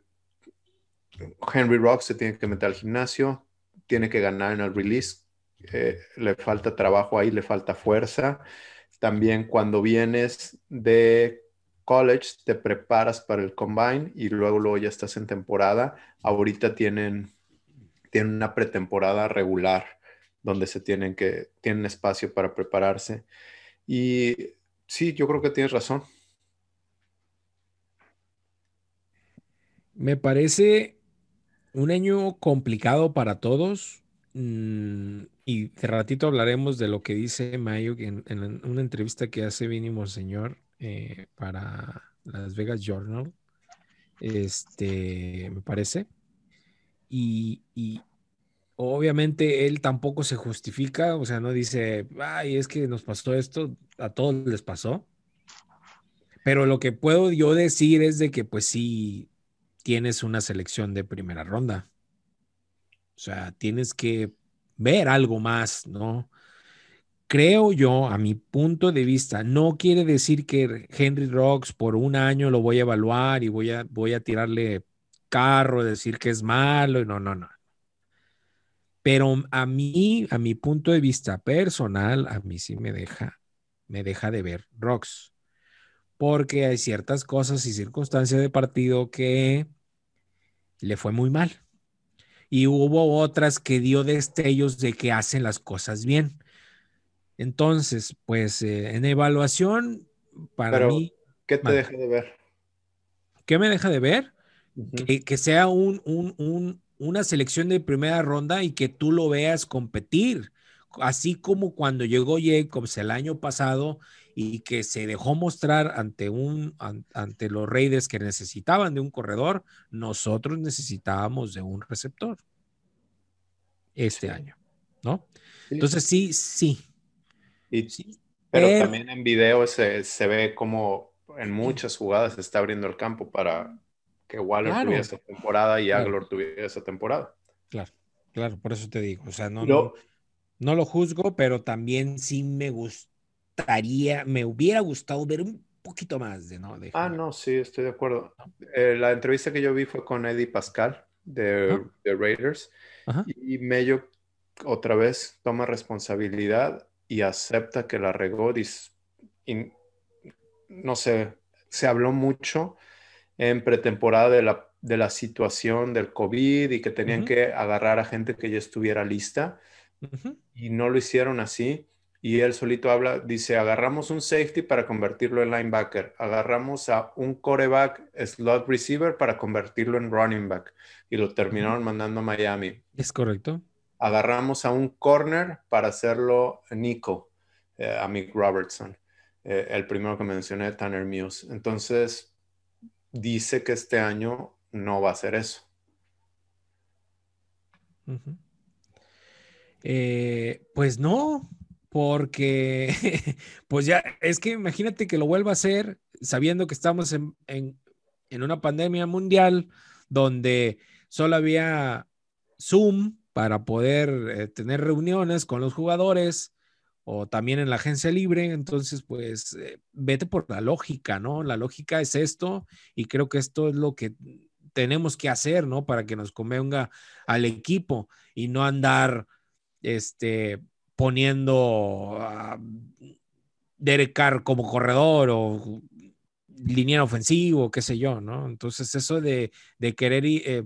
Henry Rock se tiene que meter al gimnasio, tiene que ganar en el release, eh, le falta trabajo ahí, le falta fuerza. También cuando vienes de college, te preparas para el combine y luego, luego ya estás en temporada. Ahorita tienen, tienen una pretemporada regular donde se tienen que, tienen espacio para prepararse. Y sí, yo creo que tienes razón. Me parece un año complicado para todos. Mm, y de ratito hablaremos de lo que dice Mayo en, una entrevista que hace Vinny señor eh, para Las Vegas Journal, este, me parece. Y, obviamente él tampoco se justifica, o sea, no dice, ay, es que nos pasó esto, a todos les pasó. Pero lo que puedo yo decir es de que pues sí tienes una selección de primera ronda. O sea, tienes que ver algo más, ¿no? creo yo, a mi punto de vista, no quiere decir que Henry Rocks por un año lo voy a evaluar y voy a, voy a tirarle carro, decir que es malo, no, no, no. Pero a mí, a mi punto de vista personal, a mí sí me deja, me deja de ver Rocks. Porque hay ciertas cosas y circunstancias de partido que le fue muy mal. Y hubo otras que dio destellos de que hacen las cosas bien. Entonces, pues eh, en evaluación, para mí... ¿Qué te deja de ver? ¿Qué me deja de ver? que, sea una selección de primera ronda y que tú lo veas competir. Así como cuando llegó Jacobs el año pasado y que se dejó mostrar ante, un, ante los Raiders que necesitaban de un corredor, nosotros necesitábamos de un receptor este año, ¿no? Entonces sí, sí, pero, también en video se, se, ve como en muchas jugadas se está abriendo el campo para que Waller tuviera esa temporada y Aglor tuviera esa temporada. Claro, claro, por eso te digo. O sea, no, no, lo juzgo, pero también sí me gustaría, me hubiera gustado ver un poquito más de, ¿no? ah, no, sí, estoy de acuerdo. Eh, la entrevista que yo vi fue con Eddie Pascal de, de Raiders y Mello otra vez toma responsabilidad y acepta que la regó. Y, no sé, se habló mucho en pretemporada de la, de la situación del COVID y que tenían que agarrar a gente que ya estuviera lista y no lo hicieron así. y él solito habla, dice, agarramos un safety para convertirlo en linebacker, agarramos a un coreback slot receiver para convertirlo en running back y lo terminaron mandando a Miami. Es correcto. Agarramos a un corner para hacerlo Nico, eh, a Mick Robertson, eh, el primero que mencioné, Tanner Muse. Entonces, dice que este año no va a ser eso. Eh, pues no, porque pues ya, es que imagínate que lo vuelva a hacer sabiendo que estamos en, una pandemia mundial donde solo había Zoom para poder eh, tener reuniones con los jugadores o también en la agencia libre, entonces pues eh, vete por la lógica, ¿no? La lógica es esto y creo que esto es lo que tenemos que hacer, ¿no? Para que nos convenga al equipo y no andar, este, poniendo a Derek Carr como corredor o línea ofensivo, qué sé yo, ¿no? Entonces eso de, querer eh,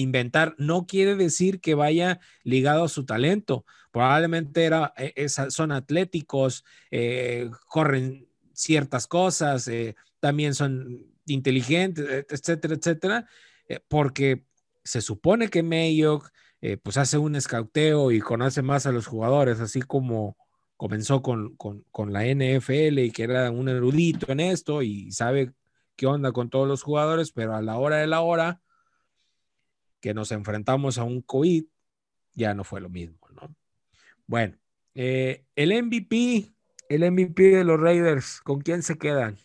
inventar no quiere decir que vaya ligado a su talento. Probablemente era, e, son atléticos, eh, corren ciertas cosas, eh, también son inteligentes, etcétera, etcétera, porque se supone que Mayock eh, pues hace un escauteo y conoce más a los jugadores, así como comenzó con, la NFL y que era un erudito en esto y sabe qué onda con todos los jugadores, pero a la hora de la hora que nos enfrentamos a un COVID, ya no fue lo mismo, ¿no? Bueno, eh, el MVP, el MVP de los Raiders, ¿con quién se quedan?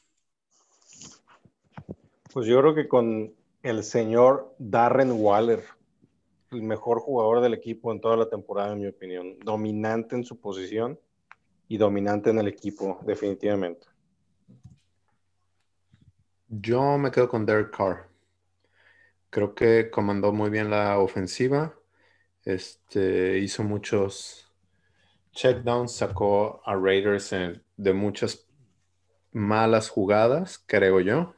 Pues yo creo que con el señor Darren Waller el mejor jugador del equipo en toda la temporada, en mi opinión. Dominante en su posición y dominante en el equipo, definitivamente. Yo me quedo con Derek Carr. Creo que comandó muy bien la ofensiva. Este, hizo muchos checkdowns, sacó a Raiders de muchas malas jugadas, creo yo.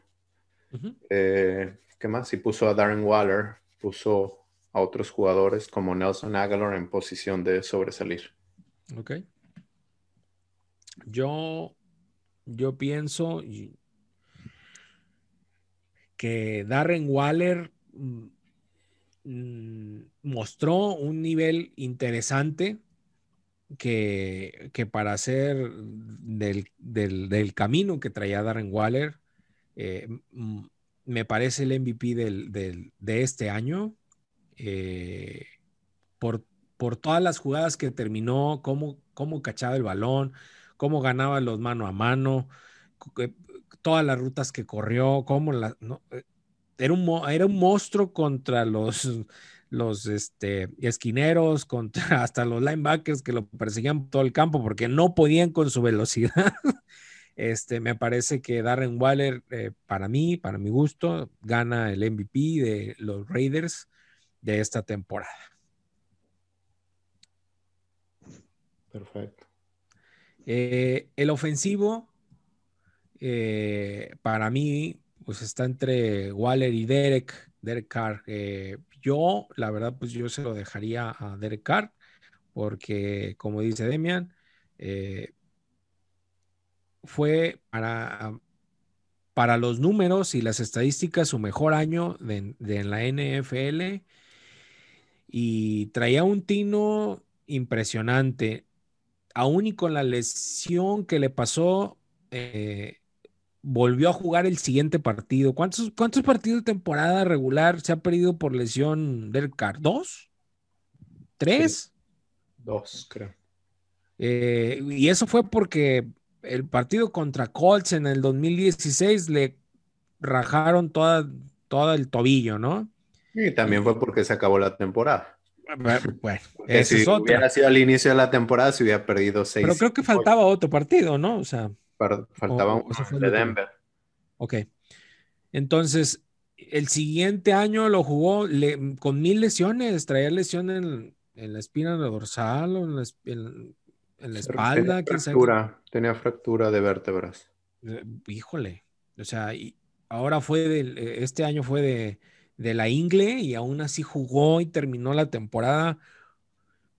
Eh, ¿Qué más? Y puso a Darren Waller, puso a otros jugadores como Nelson Aguilar en posición de sobresalir. Ok. Yo, yo pienso que Darren Waller mm, mostró un nivel interesante que, para hacer del, camino que traía Darren Waller, eh, me parece el MVP de este año. Eh, por, por todas las jugadas que terminó, cómo, cómo cachaba el balón, cómo ganaba los mano a mano, eh, todas las rutas que corrió, cómo la, era, un, era un monstruo contra los, los este, esquineros, contra hasta los linebackers que lo perseguían todo el campo porque no podían con su velocidad. Este, me parece que Darren Waller, para mí, para mi gusto, gana el MVP de los Raiders de esta temporada. Perfecto. Eh, el ofensivo, eh, para mí, pues está entre Waller y Derek, Derek Carr. Eh, yo, la verdad, pues yo se lo dejaría a Derek Carr, porque como dice Demian, fue para, para los números y las estadísticas su mejor año de, de la NFL y traía un tino impresionante. Aún y con la lesión que le pasó, eh, volvió a jugar el siguiente partido. ¿Cuántos, ¿Cuántos partidos de temporada regular se ha perdido por lesión del CAR? ¿Dos? ¿Tres? Dos, creo. Eh, y eso fue porque el partido contra Colts en el 2016 le rajaron toda, todo el tobillo, ¿no? Y también fue porque se acabó la temporada. Bueno, si es hubiera sido al inicio de la temporada, se hubiera perdido seis. Pero creo que faltaba otro partido, ¿no? O sea, faltaba un de Denver. Ok. Entonces, el siguiente año lo jugó con mil lesiones, traía lesiones en, la espina dorsal o en la, en, la espalda. Tenía fractura, tenía fractura de vértebras. Eh, híjole, o sea, y ahora fue del, este año fue de de la Ingle y aún así jugó y terminó la temporada,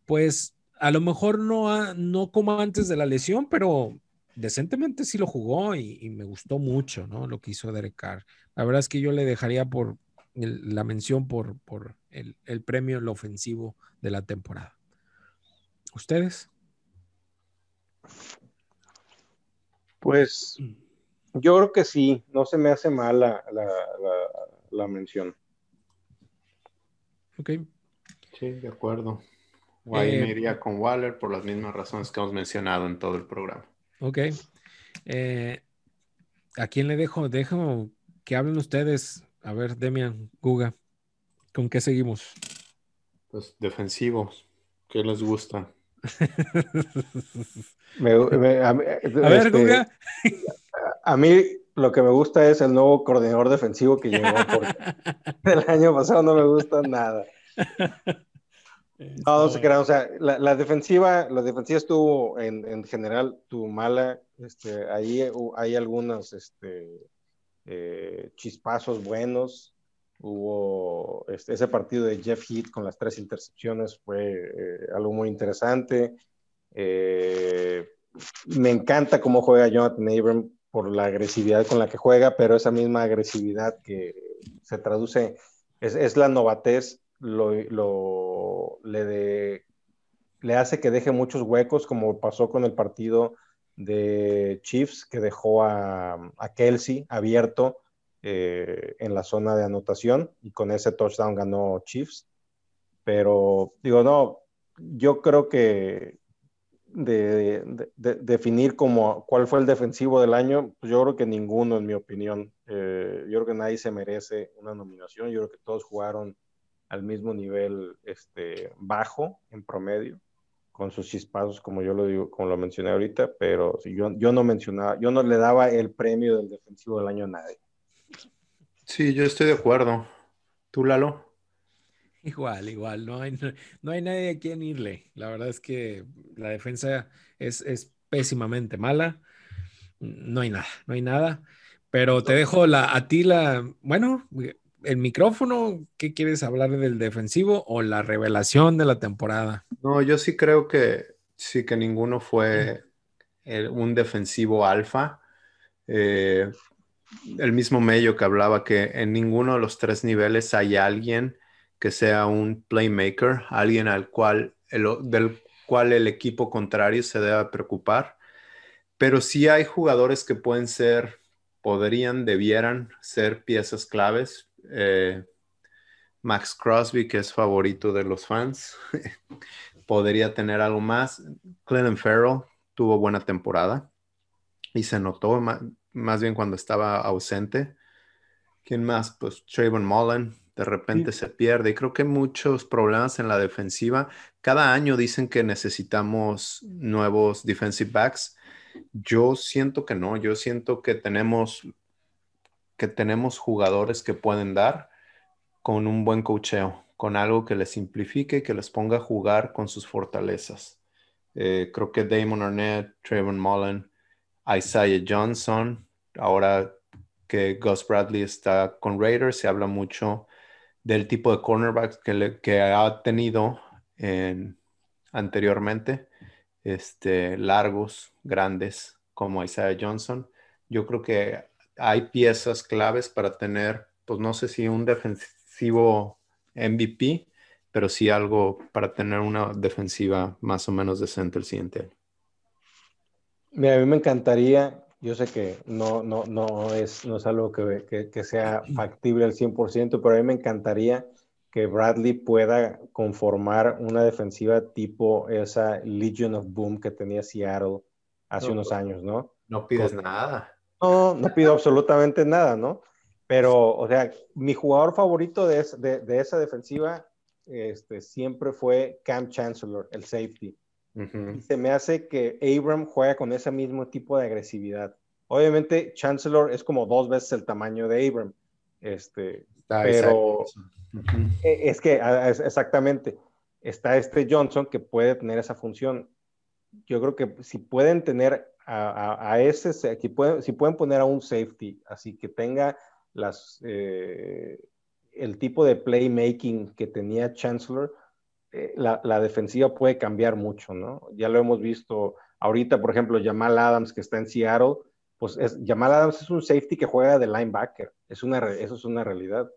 pues a lo mejor no, no como antes de la lesión, pero decentemente sí lo jugó y, me gustó mucho, ¿no? Lo que hizo Derek Carr. La verdad es que yo le dejaría por la mención por, por el, el premio, el ofensivo de la temporada. ¿Ustedes? Pues yo creo que sí, no se me hace mal la, la, la, mención. Ok. Sí, de acuerdo. O ahí me eh, iría con Waller por las mismas razones que hemos mencionado en todo el programa. Ok. Eh, ¿A quién le dejo? Dejo que hablen ustedes. A ver, Demian, Guga, ¿con qué seguimos? Pues defensivos. ¿Qué les gusta? a, ver, este, Guga. A mí lo que me gusta es el nuevo coordinador defensivo que llegó. Porque el año pasado no me gusta nada. No, no se crean, o sea, la, defensiva, la defensiva estuvo en, general, tuvo mala, este, ahí hay algunos este, eh, chispazos buenos, hubo este, ese partido de Jeff Heath con las tres intercepciones, fue eh, algo muy interesante, eh, me encanta cómo juega Jonathan Abram por la agresividad con la que juega, pero esa misma agresividad que se traduce, es, es la novatez lo, le, hace que deje muchos huecos, como pasó con el partido de Chiefs, que dejó a, a Kelsey abierto eh, en la zona de anotación y con ese touchdown ganó Chiefs. Pero digo, no, yo creo que de, definir como cuál fue el defensivo del año, pues yo creo que ninguno, en mi opinión. Eh, yo creo que nadie se merece una nominación. Yo creo que todos jugaron al mismo nivel este, bajo en promedio, con sus chispazos, como yo lo digo, como lo mencioné ahorita, pero yo, yo no mencionaba, yo no le daba el premio del defensivo del año a nadie. Sí, yo estoy de acuerdo. ¿Tú, Lalo? Igual, igual, no hay, no hay nadie a quien irle. La verdad es que la defensa es, es pésimamente mala. No hay nada, no hay nada. Pero te dejo la, a ti la, bueno, el micrófono, ¿qué quieres hablar del defensivo o la revelación de la temporada? No, yo sí creo que sí que ninguno fue un defensivo alfa. Eh, el mismo medio que hablaba que en ninguno de los tres niveles hay alguien que sea un playmaker, alguien al cual del cual el equipo contrario se deba preocupar. Pero sí hay jugadores que pueden ser, podrían, debieran ser piezas claves eh, Max Crosby, que es favorito de los fans, podría tener algo más. Clinton Farrell tuvo buena temporada y se notó más, bien cuando estaba ausente. ¿Quién más? Pues Trayvon Mullen de repente se pierde. Y creo que muchos problemas en la defensiva. Cada año dicen que necesitamos nuevos defensive backs. Yo siento que no, yo siento que tenemos que tenemos jugadores que pueden dar con un buen cocheo, con algo que les simplifique y que les ponga a jugar con sus fortalezas. Eh, creo que Damon Arnett, Trayvon Mullen, Isaiah Johnson, ahora que Gus Bradley está con Raiders, se habla mucho del tipo de cornerbacks que, ha tenido anteriormente, este, largos, grandes, como Isaiah Johnson. Yo creo que hay piezas claves para tener, pues no sé si un defensivo MVP, pero sí algo para tener una defensiva más o menos decente el siguiente año. Mira, a mí me encantaría, yo sé que no, no, no, es, no es algo que, que, sea factible al 100%, pero a mí me encantaría que Bradley pueda conformar una defensiva tipo esa Legion of Boom que tenía Seattle hace unos pues, años, ¿no? No pides nada. No, no pido absolutamente nada, ¿no? Pero, o sea, mi jugador favorito de, esa defensiva este, siempre fue Cam Chancellor, el safety. se me hace que Abram juega con ese mismo tipo de agresividad. Obviamente, Chancellor es como dos veces el tamaño de Abram. Este, pero e, es que exactamente está este Johnson que puede tener esa función. Yo creo que si pueden tener a, ese, si pueden, si pueden poner a un safety, así que tenga las, eh, el tipo de playmaking que tenía Chancellor, eh, la, la, defensiva puede cambiar mucho, ¿no? Ya lo hemos visto ahorita, por ejemplo, Jamal Adams, que está en Seattle, pues es, Jamal Adams es un safety que juega de linebacker, es una, eso es una realidad.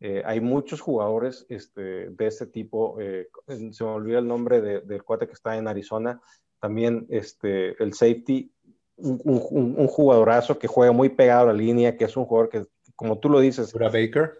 Eh, hay muchos jugadores este, de ese tipo, eh, se me olvida el nombre de, del cuate que está en Arizona, también este, el safety, un, un, un, jugadorazo que juega muy pegado a la línea, que es un jugador que, como tú lo dices... Bura Baker.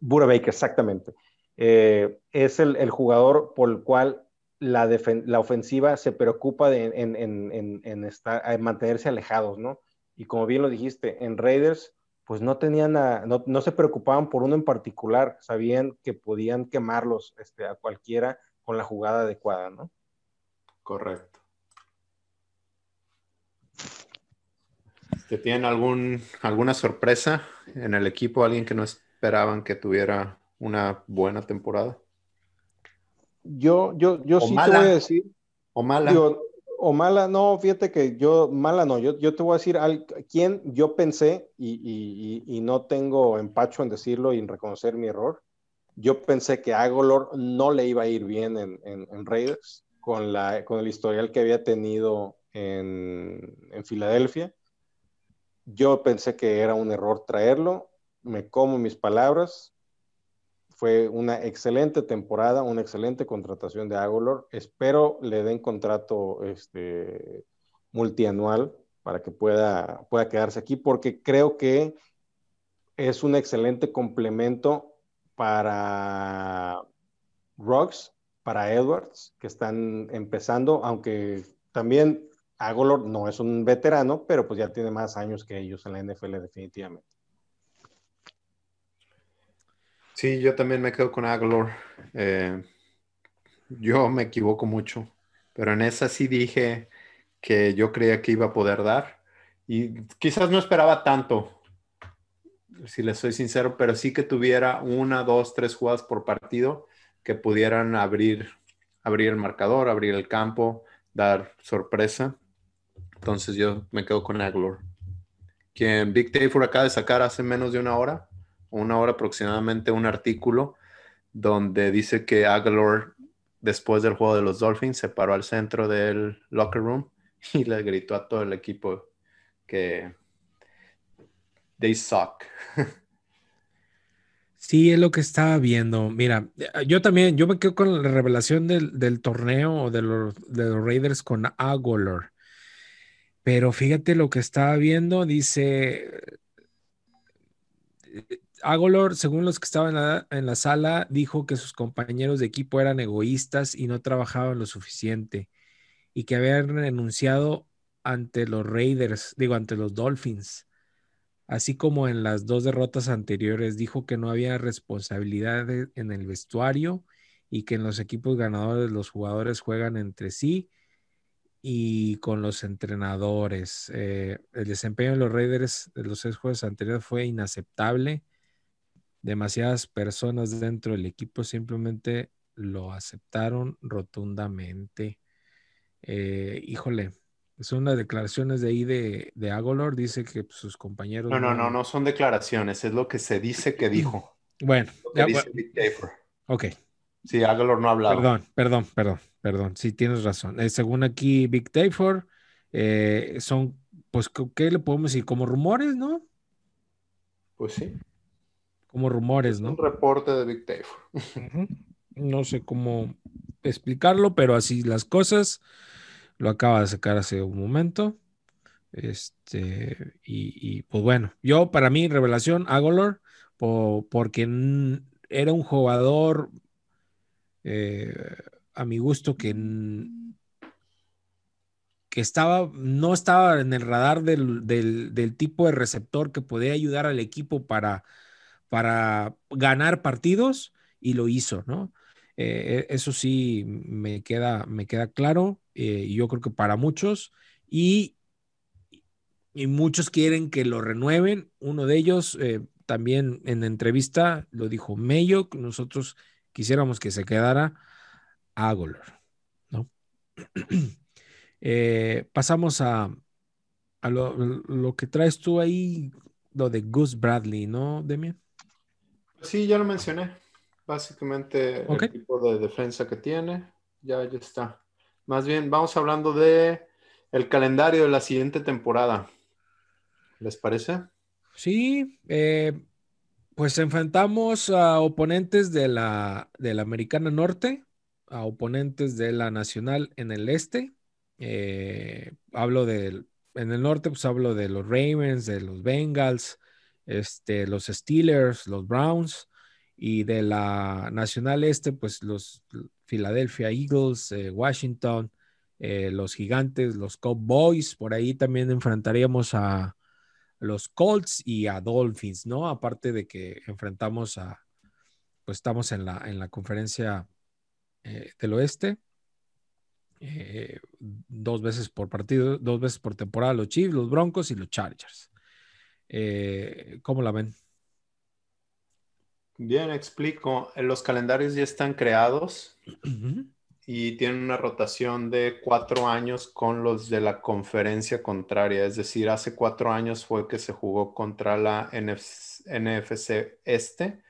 Bura Baker, exactamente. Eh, es el, el, jugador por el cual la, la ofensiva se preocupa de, en, en, en, estar, en, mantenerse alejados, ¿no? Y como bien lo dijiste, en Raiders, pues no tenían, a, no, no, se preocupaban por uno en particular, sabían que podían quemarlos este, a cualquiera con la jugada adecuada, ¿no? Correcto. ¿Te tienen algún, alguna sorpresa en el equipo? ¿Alguien que no esperaban que tuviera una buena temporada? Yo, yo, yo sí mala. te voy a decir. O mala. O mala, no, fíjate que yo, mala no, yo, yo te voy a decir al, quién yo pensé, y, y, y, no tengo empacho en decirlo y en reconocer mi error. Yo pensé que Agolor no le iba a ir bien en, en, en Raiders con, la, con el historial que había tenido en, en Filadelfia. Yo pensé que era un error traerlo, me como mis palabras, fue una excelente temporada, una excelente contratación de Agolor. Espero le den contrato este, multianual para que pueda, pueda quedarse aquí, porque creo que es un excelente complemento para Rocks, para Edwards, que están empezando, aunque también Agolor no es un veterano, pero pues ya tiene más años que ellos en la NFL definitivamente. Sí, yo también me quedo con Aguilar. Eh, yo me equivoco mucho, pero en esa sí dije que yo creía que iba a poder dar y quizás no esperaba tanto, si les soy sincero, pero sí que tuviera una, dos, tres jugadas por partido que pudieran abrir, abrir el marcador, abrir el campo, dar sorpresa. Entonces yo me quedo con Aguilar. Quien Big Taylor acaba de sacar hace menos de una hora una hora aproximadamente, un artículo donde dice que Aguilar, después del juego de los Dolphins, se paró al centro del locker room y le gritó a todo el equipo que they suck. Sí, es lo que estaba viendo. Mira, yo también, yo me quedo con la revelación del, torneo de los, de los Raiders con Aguilar. Pero fíjate lo que estaba viendo, dice, Agolor, según los que estaban en la, en la, sala, dijo que sus compañeros de equipo eran egoístas y no trabajaban lo suficiente y que habían renunciado ante los Raiders, digo, ante los Dolphins, así como en las dos derrotas anteriores. Dijo que no había responsabilidad en el vestuario y que en los equipos ganadores los jugadores juegan entre sí y con los entrenadores. Eh, el desempeño de los Raiders de los seis juegos anteriores fue inaceptable demasiadas personas dentro del equipo simplemente lo aceptaron rotundamente. Eh, híjole, son las declaraciones de ahí de, de Agolor, dice que sus compañeros... No, no, no, no son declaraciones, es lo que se dice que dijo. Bueno, ya, dice bueno. ok. Sí, Agolor no ha hablado. Perdón, perdón, perdón, perdón, sí tienes razón. Eh, según aquí Big Taylor, eh, son, pues, ¿qué le podemos decir? Como rumores, ¿no? Pues sí como rumores, ¿no? Un reporte de Big Dave. No sé cómo explicarlo, pero así las cosas. Lo acaba de sacar hace un momento. Este, y, pues bueno, yo para mí, revelación, Agolor, porque era un jugador eh, a mi gusto que, que estaba, no estaba en el radar del, del tipo de receptor que podía ayudar al equipo para para ganar partidos y lo hizo, ¿no? Eh, e, eso sí me queda, me queda claro, eh, yo creo que para muchos, y, y, muchos quieren que lo renueven. Uno de ellos eh, también en entrevista lo dijo Mayo, nosotros quisiéramos que se quedara a ¿no? pasamos a, a lo, lo, que traes tú ahí, lo de Gus Bradley, ¿no, Demian? Sí, ya lo mencioné. básicamente el tipo de defensa que tiene, ya, ya está. Más bien, vamos hablando de el calendario de la siguiente temporada. ¿Les parece? Sí, eh, pues enfrentamos a oponentes de la, de la Americana Norte, a oponentes de la Nacional en el Este. Eh, hablo del, en el norte, pues hablo de los Ravens, de los Bengals, este, los Steelers, los Browns, y de la Nacional Este, pues los Philadelphia Eagles, eh, Washington, eh, los Gigantes, los Cowboys, por ahí también enfrentaríamos a, los Colts y a Dolphins, ¿no? Aparte de que enfrentamos a, pues estamos en la, en la conferencia eh, del oeste, eh, dos veces por partido, dos veces por temporada, los Chiefs, los Broncos y los Chargers. Eh, ¿Cómo la ven? Bien, explico. Los calendarios ya están creados y tienen una rotación de cuatro años con los de la conferencia contraria. Es decir, hace cuatro años fue que se jugó contra la NFC Este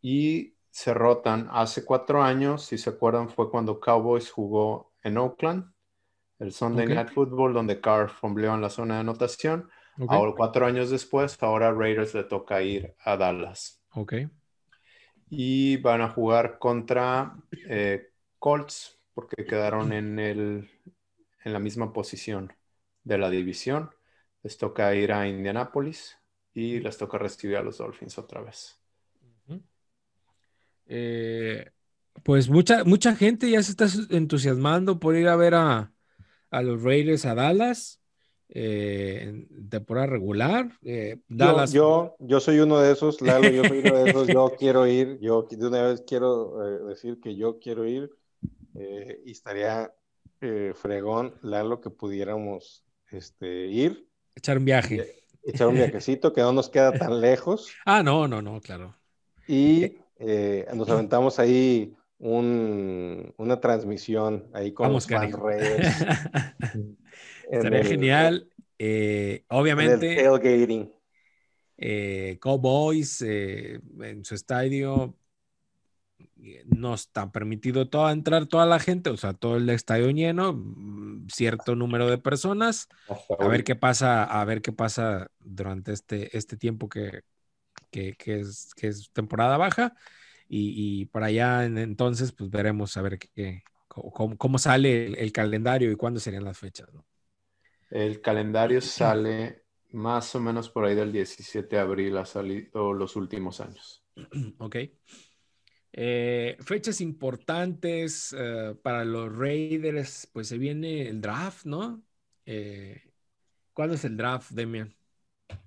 y se rotan. Hace cuatro años, si se acuerdan, fue cuando Cowboys jugó en Oakland, el Sunday Night Football, donde Carr fombleó en la zona de anotación. Ahora, cuatro años después, ahora Raiders le toca ir a Dallas. Ok. Y van a jugar contra eh, Colts, porque quedaron en, el, en la misma posición de la división. Les toca ir a Indianapolis y les toca recibir a los Dolphins otra vez. Eh, pues mucha, mucha gente ya se está entusiasmando por ir a ver a, los Raiders a Dallas eh, en temporada regular. Eh, Dallas. Yo, yo, soy uno de esos, Lalo, yo soy uno de esos, yo quiero ir, yo de una vez quiero decir que yo quiero ir y estaría fregón, Lalo, que pudiéramos este, ir. Echar un viaje. Echar un viajecito que no nos queda tan lejos. Ah, no, no, no, claro. Y nos aventamos ahí una transmisión ahí con Vamos, los redes. Estaría genial. obviamente. tailgating. Cowboys en su estadio no está permitido toda, entrar toda la gente, o sea, todo el estadio lleno, mm, cierto número de personas, a ver qué pasa, a ver qué pasa durante este, este tiempo que, que, es, que es temporada baja y, para allá entonces pues veremos a ver qué, cómo, sale el, calendario y cuándo serían las fechas. El calendario sale más o menos por ahí del 17 de abril, ha salido los últimos años. Ok. Eh, fechas importantes eh, para los Raiders, pues se viene el draft, ¿no? Eh, ¿Cuándo es el draft, Demian?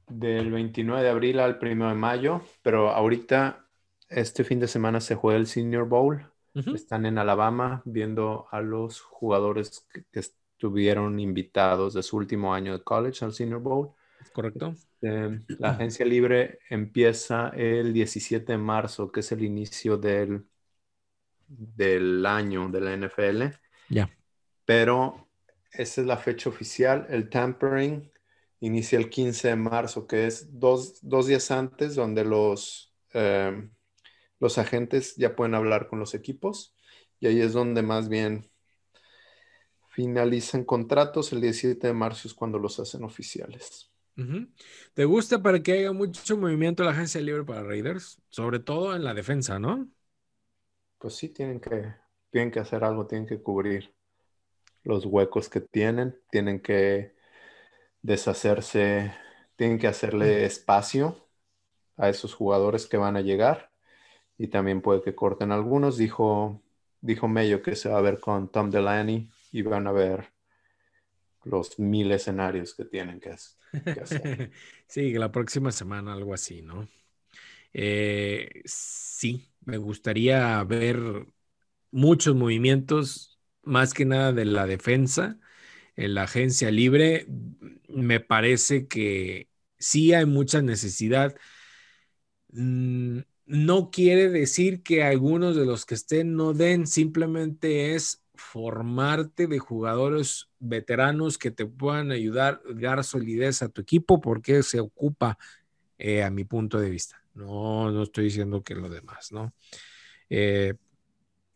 Del 29 de abril al 1 de mayo, pero ahorita, este fin de semana se juega el Senior Bowl. Están en Alabama viendo a los jugadores que estuvieron invitados de su último año de college al Senior Bowl. Correcto. Este, la agencia libre empieza el 17 de marzo, que es el inicio del, del año de la NFL. Ya. Pero esa es la fecha oficial. El tampering inicia el 15 de marzo, que es dos, días antes, donde los, em, los agentes ya pueden hablar con los equipos. Y ahí es donde más bien finalizan contratos. El 17 de marzo es cuando los hacen oficiales. ¿Te gusta para que haya mucho movimiento la agencia libre para Raiders? Sobre todo en la defensa, ¿no? Pues sí, tienen que, tienen que hacer algo, tienen que cubrir los huecos que tienen, tienen que deshacerse, tienen que hacerle espacio a esos jugadores que van a llegar y también puede que corten algunos. Dijo, dijo Mello que se va a ver con Tom Delaney y van a ver los mil escenarios que tienen que, hacer. sí, la próxima semana algo así, ¿no? Eh, sí, me gustaría ver muchos movimientos, más que nada de la defensa, en la agencia libre. Me parece que sí hay mucha necesidad. Mm, no quiere decir que algunos de los que estén no den, simplemente es formarte de jugadores veteranos que te puedan ayudar, dar solidez a tu equipo, porque se ocupa, eh, a mi punto de vista. No, no estoy diciendo que lo demás, ¿no? Eh,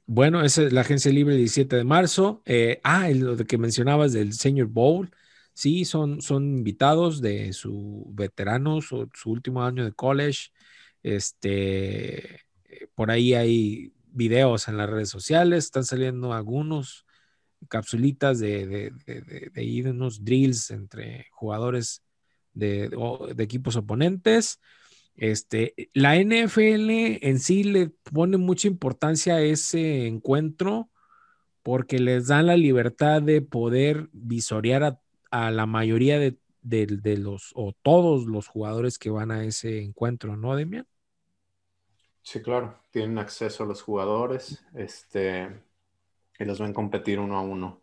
bueno, esa es la agencia libre el 17 de marzo. Eh, ah, lo que mencionabas del Senior Bowl. Sí, son, son invitados de su veteranos o su último año de college. Este, eh, por ahí hay videos en las redes sociales, están saliendo algunos capsulitas de, de, de, unos drills entre jugadores de, equipos oponentes. Este, la NFL en sí le pone mucha importancia a ese encuentro porque les dan la libertad de poder visorear a, la mayoría de, los o todos los jugadores que van a ese encuentro, ¿no, Demian? Sí, claro, tienen acceso a los jugadores este, y los ven competir uno a uno.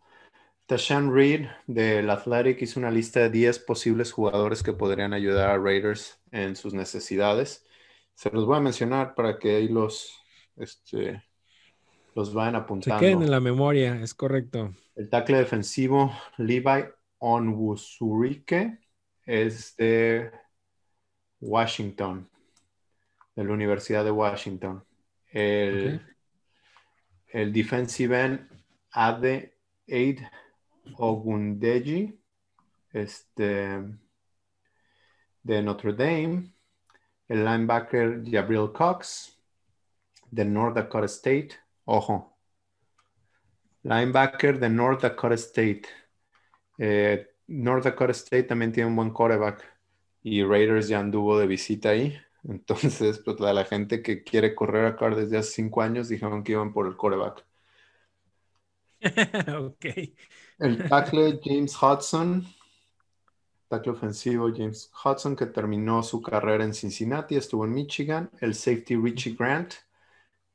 Tashan Reed del Athletic hizo una lista de 10 posibles jugadores que podrían ayudar a Raiders en sus necesidades. Se los voy a mencionar para que ahí los, este, los vayan apuntando. Se queden en la memoria, es correcto. El tackle defensivo Levi Onwusurike es de Washington de la Universidad de Washington. El, el defensive end Ade Aid Ogundeji, este, de Notre Dame. El linebacker Gabriel Cox, de North Dakota State. Ojo. Linebacker de North Dakota State. Eh, North Dakota State también tiene un buen quarterback y Raiders ya anduvo de visita ahí. Entonces, pues la, la gente que quiere correr acá desde hace cinco años dijeron que iban por el coreback. ok. El tackle James Hudson, tackle ofensivo James Hudson, que terminó su carrera en Cincinnati, estuvo en Michigan. El safety Richie Grant,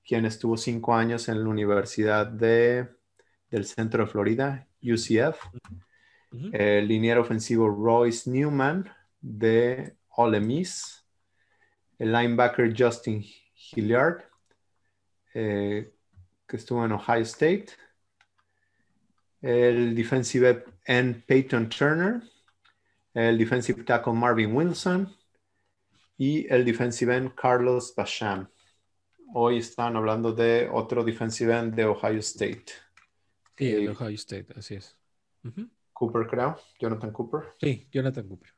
quien estuvo cinco años en la Universidad de, del Centro de Florida, UCF. El liniero ofensivo Royce Newman de Ole Miss el linebacker Justin Hilliard, eh, que estuvo en Ohio State, el defensive end Peyton Turner, el defensive tackle Marvin Wilson y el defensive end Carlos Basham. Hoy están hablando de otro defensive end de Ohio State. Sí, de Ohio State, así es. Cooper, creo. Jonathan Cooper. Sí, Jonathan Cooper.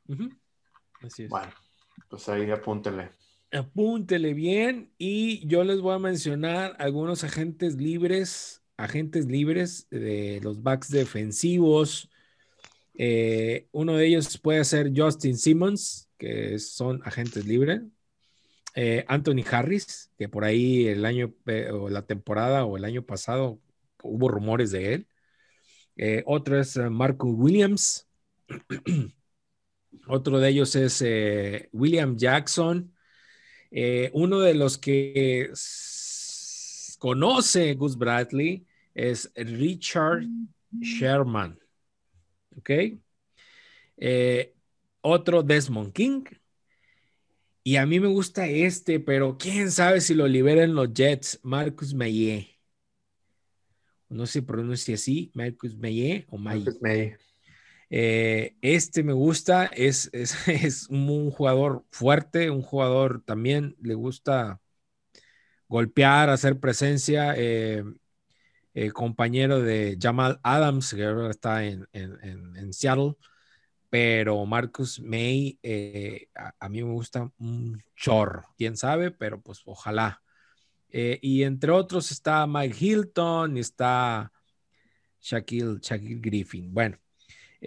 Así es. Bueno, pues ahí apúntenle. Apúntele bien y yo les voy a mencionar algunos agentes libres, agentes libres de los backs defensivos. Eh, uno de ellos puede ser Justin Simmons, que son agentes libres. Eh, Anthony Harris, que por ahí el año eh, o la temporada o el año pasado hubo rumores de él. otro es Marco Williams. Otro de ellos es William Jackson. Uno de los que conoce Gus Bradley es Richard Sherman. ¿Ok? Eh, otro Desmond King. Y a mí me gusta este, pero quién sabe si lo liberan los Jets, Marcus Maye. No se pronuncia así, Marcus Maye o Maye. Eh, este me gusta, es, es, un jugador fuerte, un jugador también le gusta golpear, hacer presencia. Eh, eh, compañero de Jamal Adams, que ahora está en, Seattle, pero Marcus May, a, mí me gusta un chorro, quién sabe, pero pues ojalá. y entre otros está Mike Hilton y está Shaquille, Shaquille Griffin. Bueno,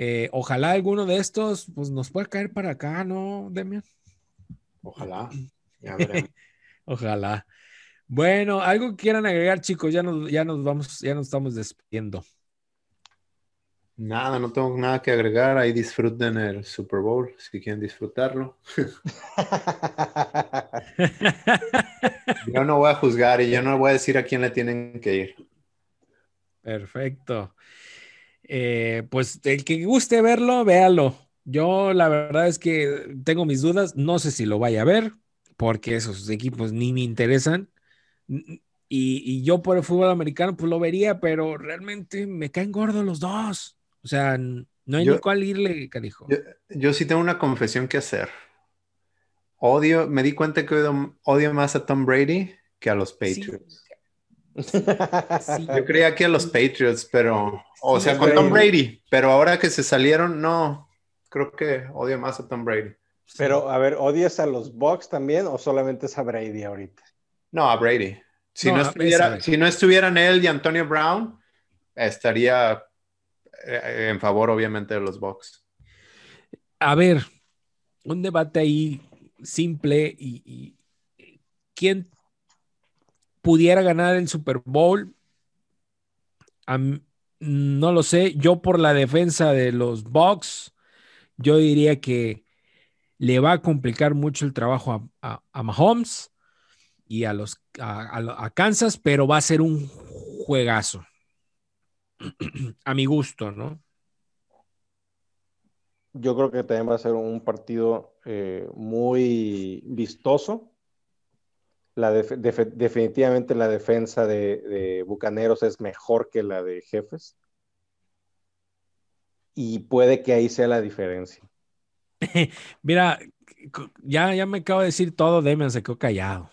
eh, ojalá alguno de estos pues, nos pueda caer para acá, ¿no, Demian? Ojalá. ojalá. Bueno, algo que quieran agregar, chicos, ya nos, ya nos vamos, ya nos estamos despidiendo. Nada, no tengo nada que agregar. Ahí disfruten el Super Bowl si quieren disfrutarlo. yo no voy a juzgar y yo no voy a decir a quién le tienen que ir. Perfecto. Eh, pues el que guste verlo, véalo. Yo la verdad es que tengo mis dudas, no sé si lo vaya a ver, porque esos equipos ni me interesan. Y, yo por el fútbol americano, pues lo vería, pero realmente me caen gordos los dos. O sea, no hay ni cuál irle, carijo. Yo, sí tengo una confesión que hacer. Odio, me di cuenta que odio, más a Tom Brady que a los Patriots. Yo creía que a los Patriots, pero, o sea, con Tom Brady, pero ahora que se salieron, no, creo que odio más a Tom Brady. Pero, a ver, ¿odias a los Bucks también o solamente es a Brady ahorita? No, a Brady. Si no, estuviera, si no estuvieran él y Antonio Brown, estaría eh, en favor, obviamente, de los Bucks. A ver, un debate ahí simple y, quién pudiera ganar el Super Bowl. no lo sé. Yo por la defensa de los Bucks, yo diría que le va a complicar mucho el trabajo a, Mahomes y a los a, Kansas, pero va a ser un juegazo. a mi gusto, ¿no? Yo creo que también va a ser un partido eh, muy vistoso. La definitivamente la defensa de, Bucaneros es mejor que la de Jefes. Y puede que ahí sea la diferencia. Mira, ya, ya me acabo de decir todo, Demian se quedó callado.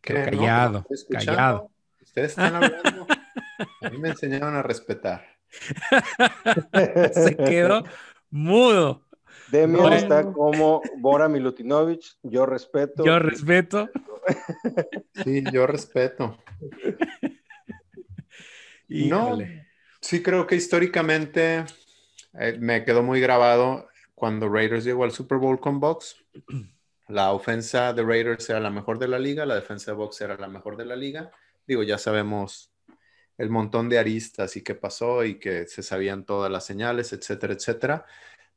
Callado, callado. Ustedes están hablando. A mí me enseñaron a respetar. se quedó mudo. Demian está como Bora Milutinovich, yo respeto. Yo respeto. Sí, yo respeto. No, sí creo que históricamente eh, me quedó muy grabado cuando Raiders llegó al Super Bowl con Box. La ofensa de Raiders era la mejor de la liga, la defensa de Box era la mejor de la liga. Digo, ya sabemos el montón de aristas y qué pasó y que se sabían todas las señales, etcétera, etcétera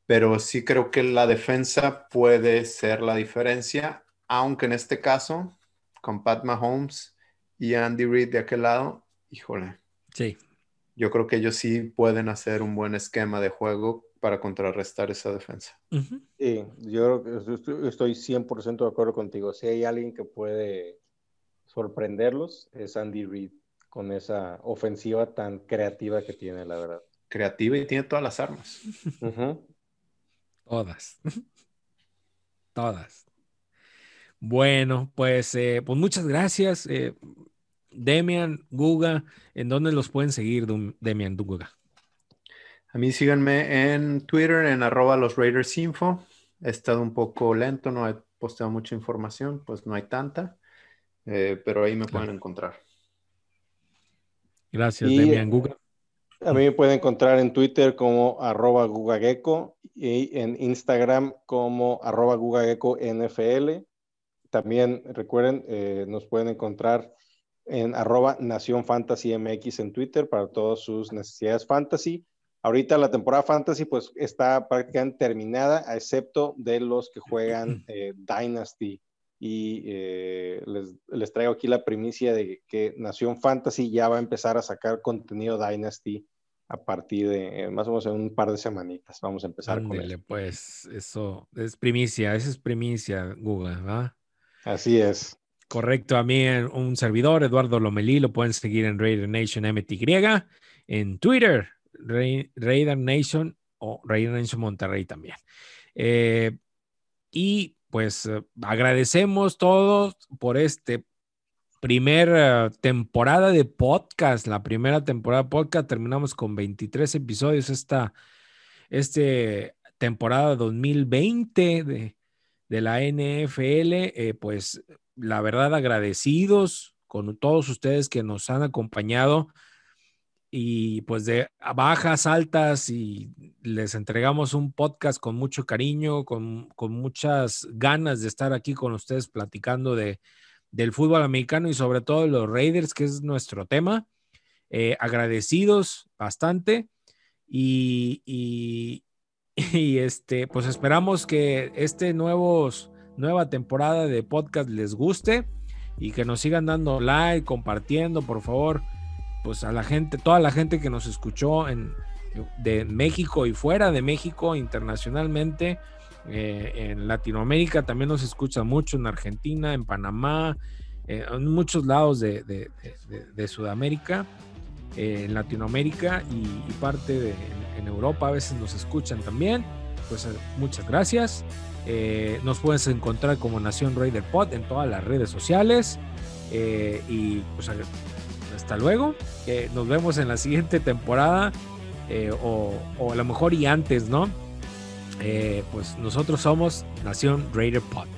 pero sí creo que la defensa puede ser la diferencia, aunque en este caso, con Pat Mahomes y Andy Reid de aquel lado, híjole. Sí. Yo creo que ellos sí pueden hacer un buen esquema de juego para contrarrestar esa defensa. Sí, yo estoy 100% de acuerdo contigo. Si hay alguien que puede sorprenderlos, es Andy Reid, con esa ofensiva tan creativa que tiene, la verdad. Creativa y tiene todas las armas. Todas. Todas. Bueno, pues, eh, pues muchas gracias. Eh, Demian, Guga, ¿en dónde los pueden seguir, Demian, Guga? A mí síganme en Twitter, en arroba los Raiders Info. He estado un poco lento, no he posteado mucha información, pues no hay tanta, eh, pero ahí me pueden encontrar. Gracias, Demian Guga. A mí me pueden encontrar en Twitter como arroba gugagecko y en Instagram como arroba gugagecko NFL. También recuerden, eh, nos pueden encontrar en arroba Nación Fantasy MX en Twitter para todas sus necesidades fantasy. Ahorita la temporada fantasy pues está prácticamente terminada, excepto de los que juegan eh, Dynasty. Y eh, les, les, traigo aquí la primicia de que Nación Fantasy ya va a empezar a sacar contenido Dynasty a partir de eh, más o menos en un par de semanitas. Vamos a empezar con él. Pues eso es primicia, eso es primicia, Google, ¿va? Así es. Correcto, a mí un servidor, Eduardo Lomelí, lo pueden seguir en Raider Nation MTY, en Twitter, Raider Nation o Raider Nation Monterrey también. Eh, y pues eh, agradecemos todos por este primer temporada de podcast, la primera temporada de podcast, terminamos con 23 episodios esta este temporada 2020 de, de la NFL, eh, pues la verdad agradecidos con todos ustedes que nos han acompañado y pues de bajas, altas y les entregamos un podcast con mucho cariño, con, con muchas ganas de estar aquí con ustedes platicando de, del fútbol americano y sobre todo los Raiders, que es nuestro tema. Eh, agradecidos bastante y, y, este, pues esperamos que este nueva temporada de podcast les guste y que nos sigan dando like, compartiendo, por favor, pues a la gente, toda la gente que nos escuchó en, de México y fuera de México internacionalmente eh, en Latinoamérica también nos escucha mucho, en Argentina, en Panamá, eh, en muchos lados de, Sudamérica, eh, en Latinoamérica y, parte de en Europa a veces nos escuchan también. Pues muchas gracias. nos puedes encontrar como Nación Raider Pod en todas las redes sociales. y pues hasta luego. nos vemos en la siguiente temporada eh, o, a lo mejor y antes, ¿no? Eh, pues nosotros somos Nación Raider Pod.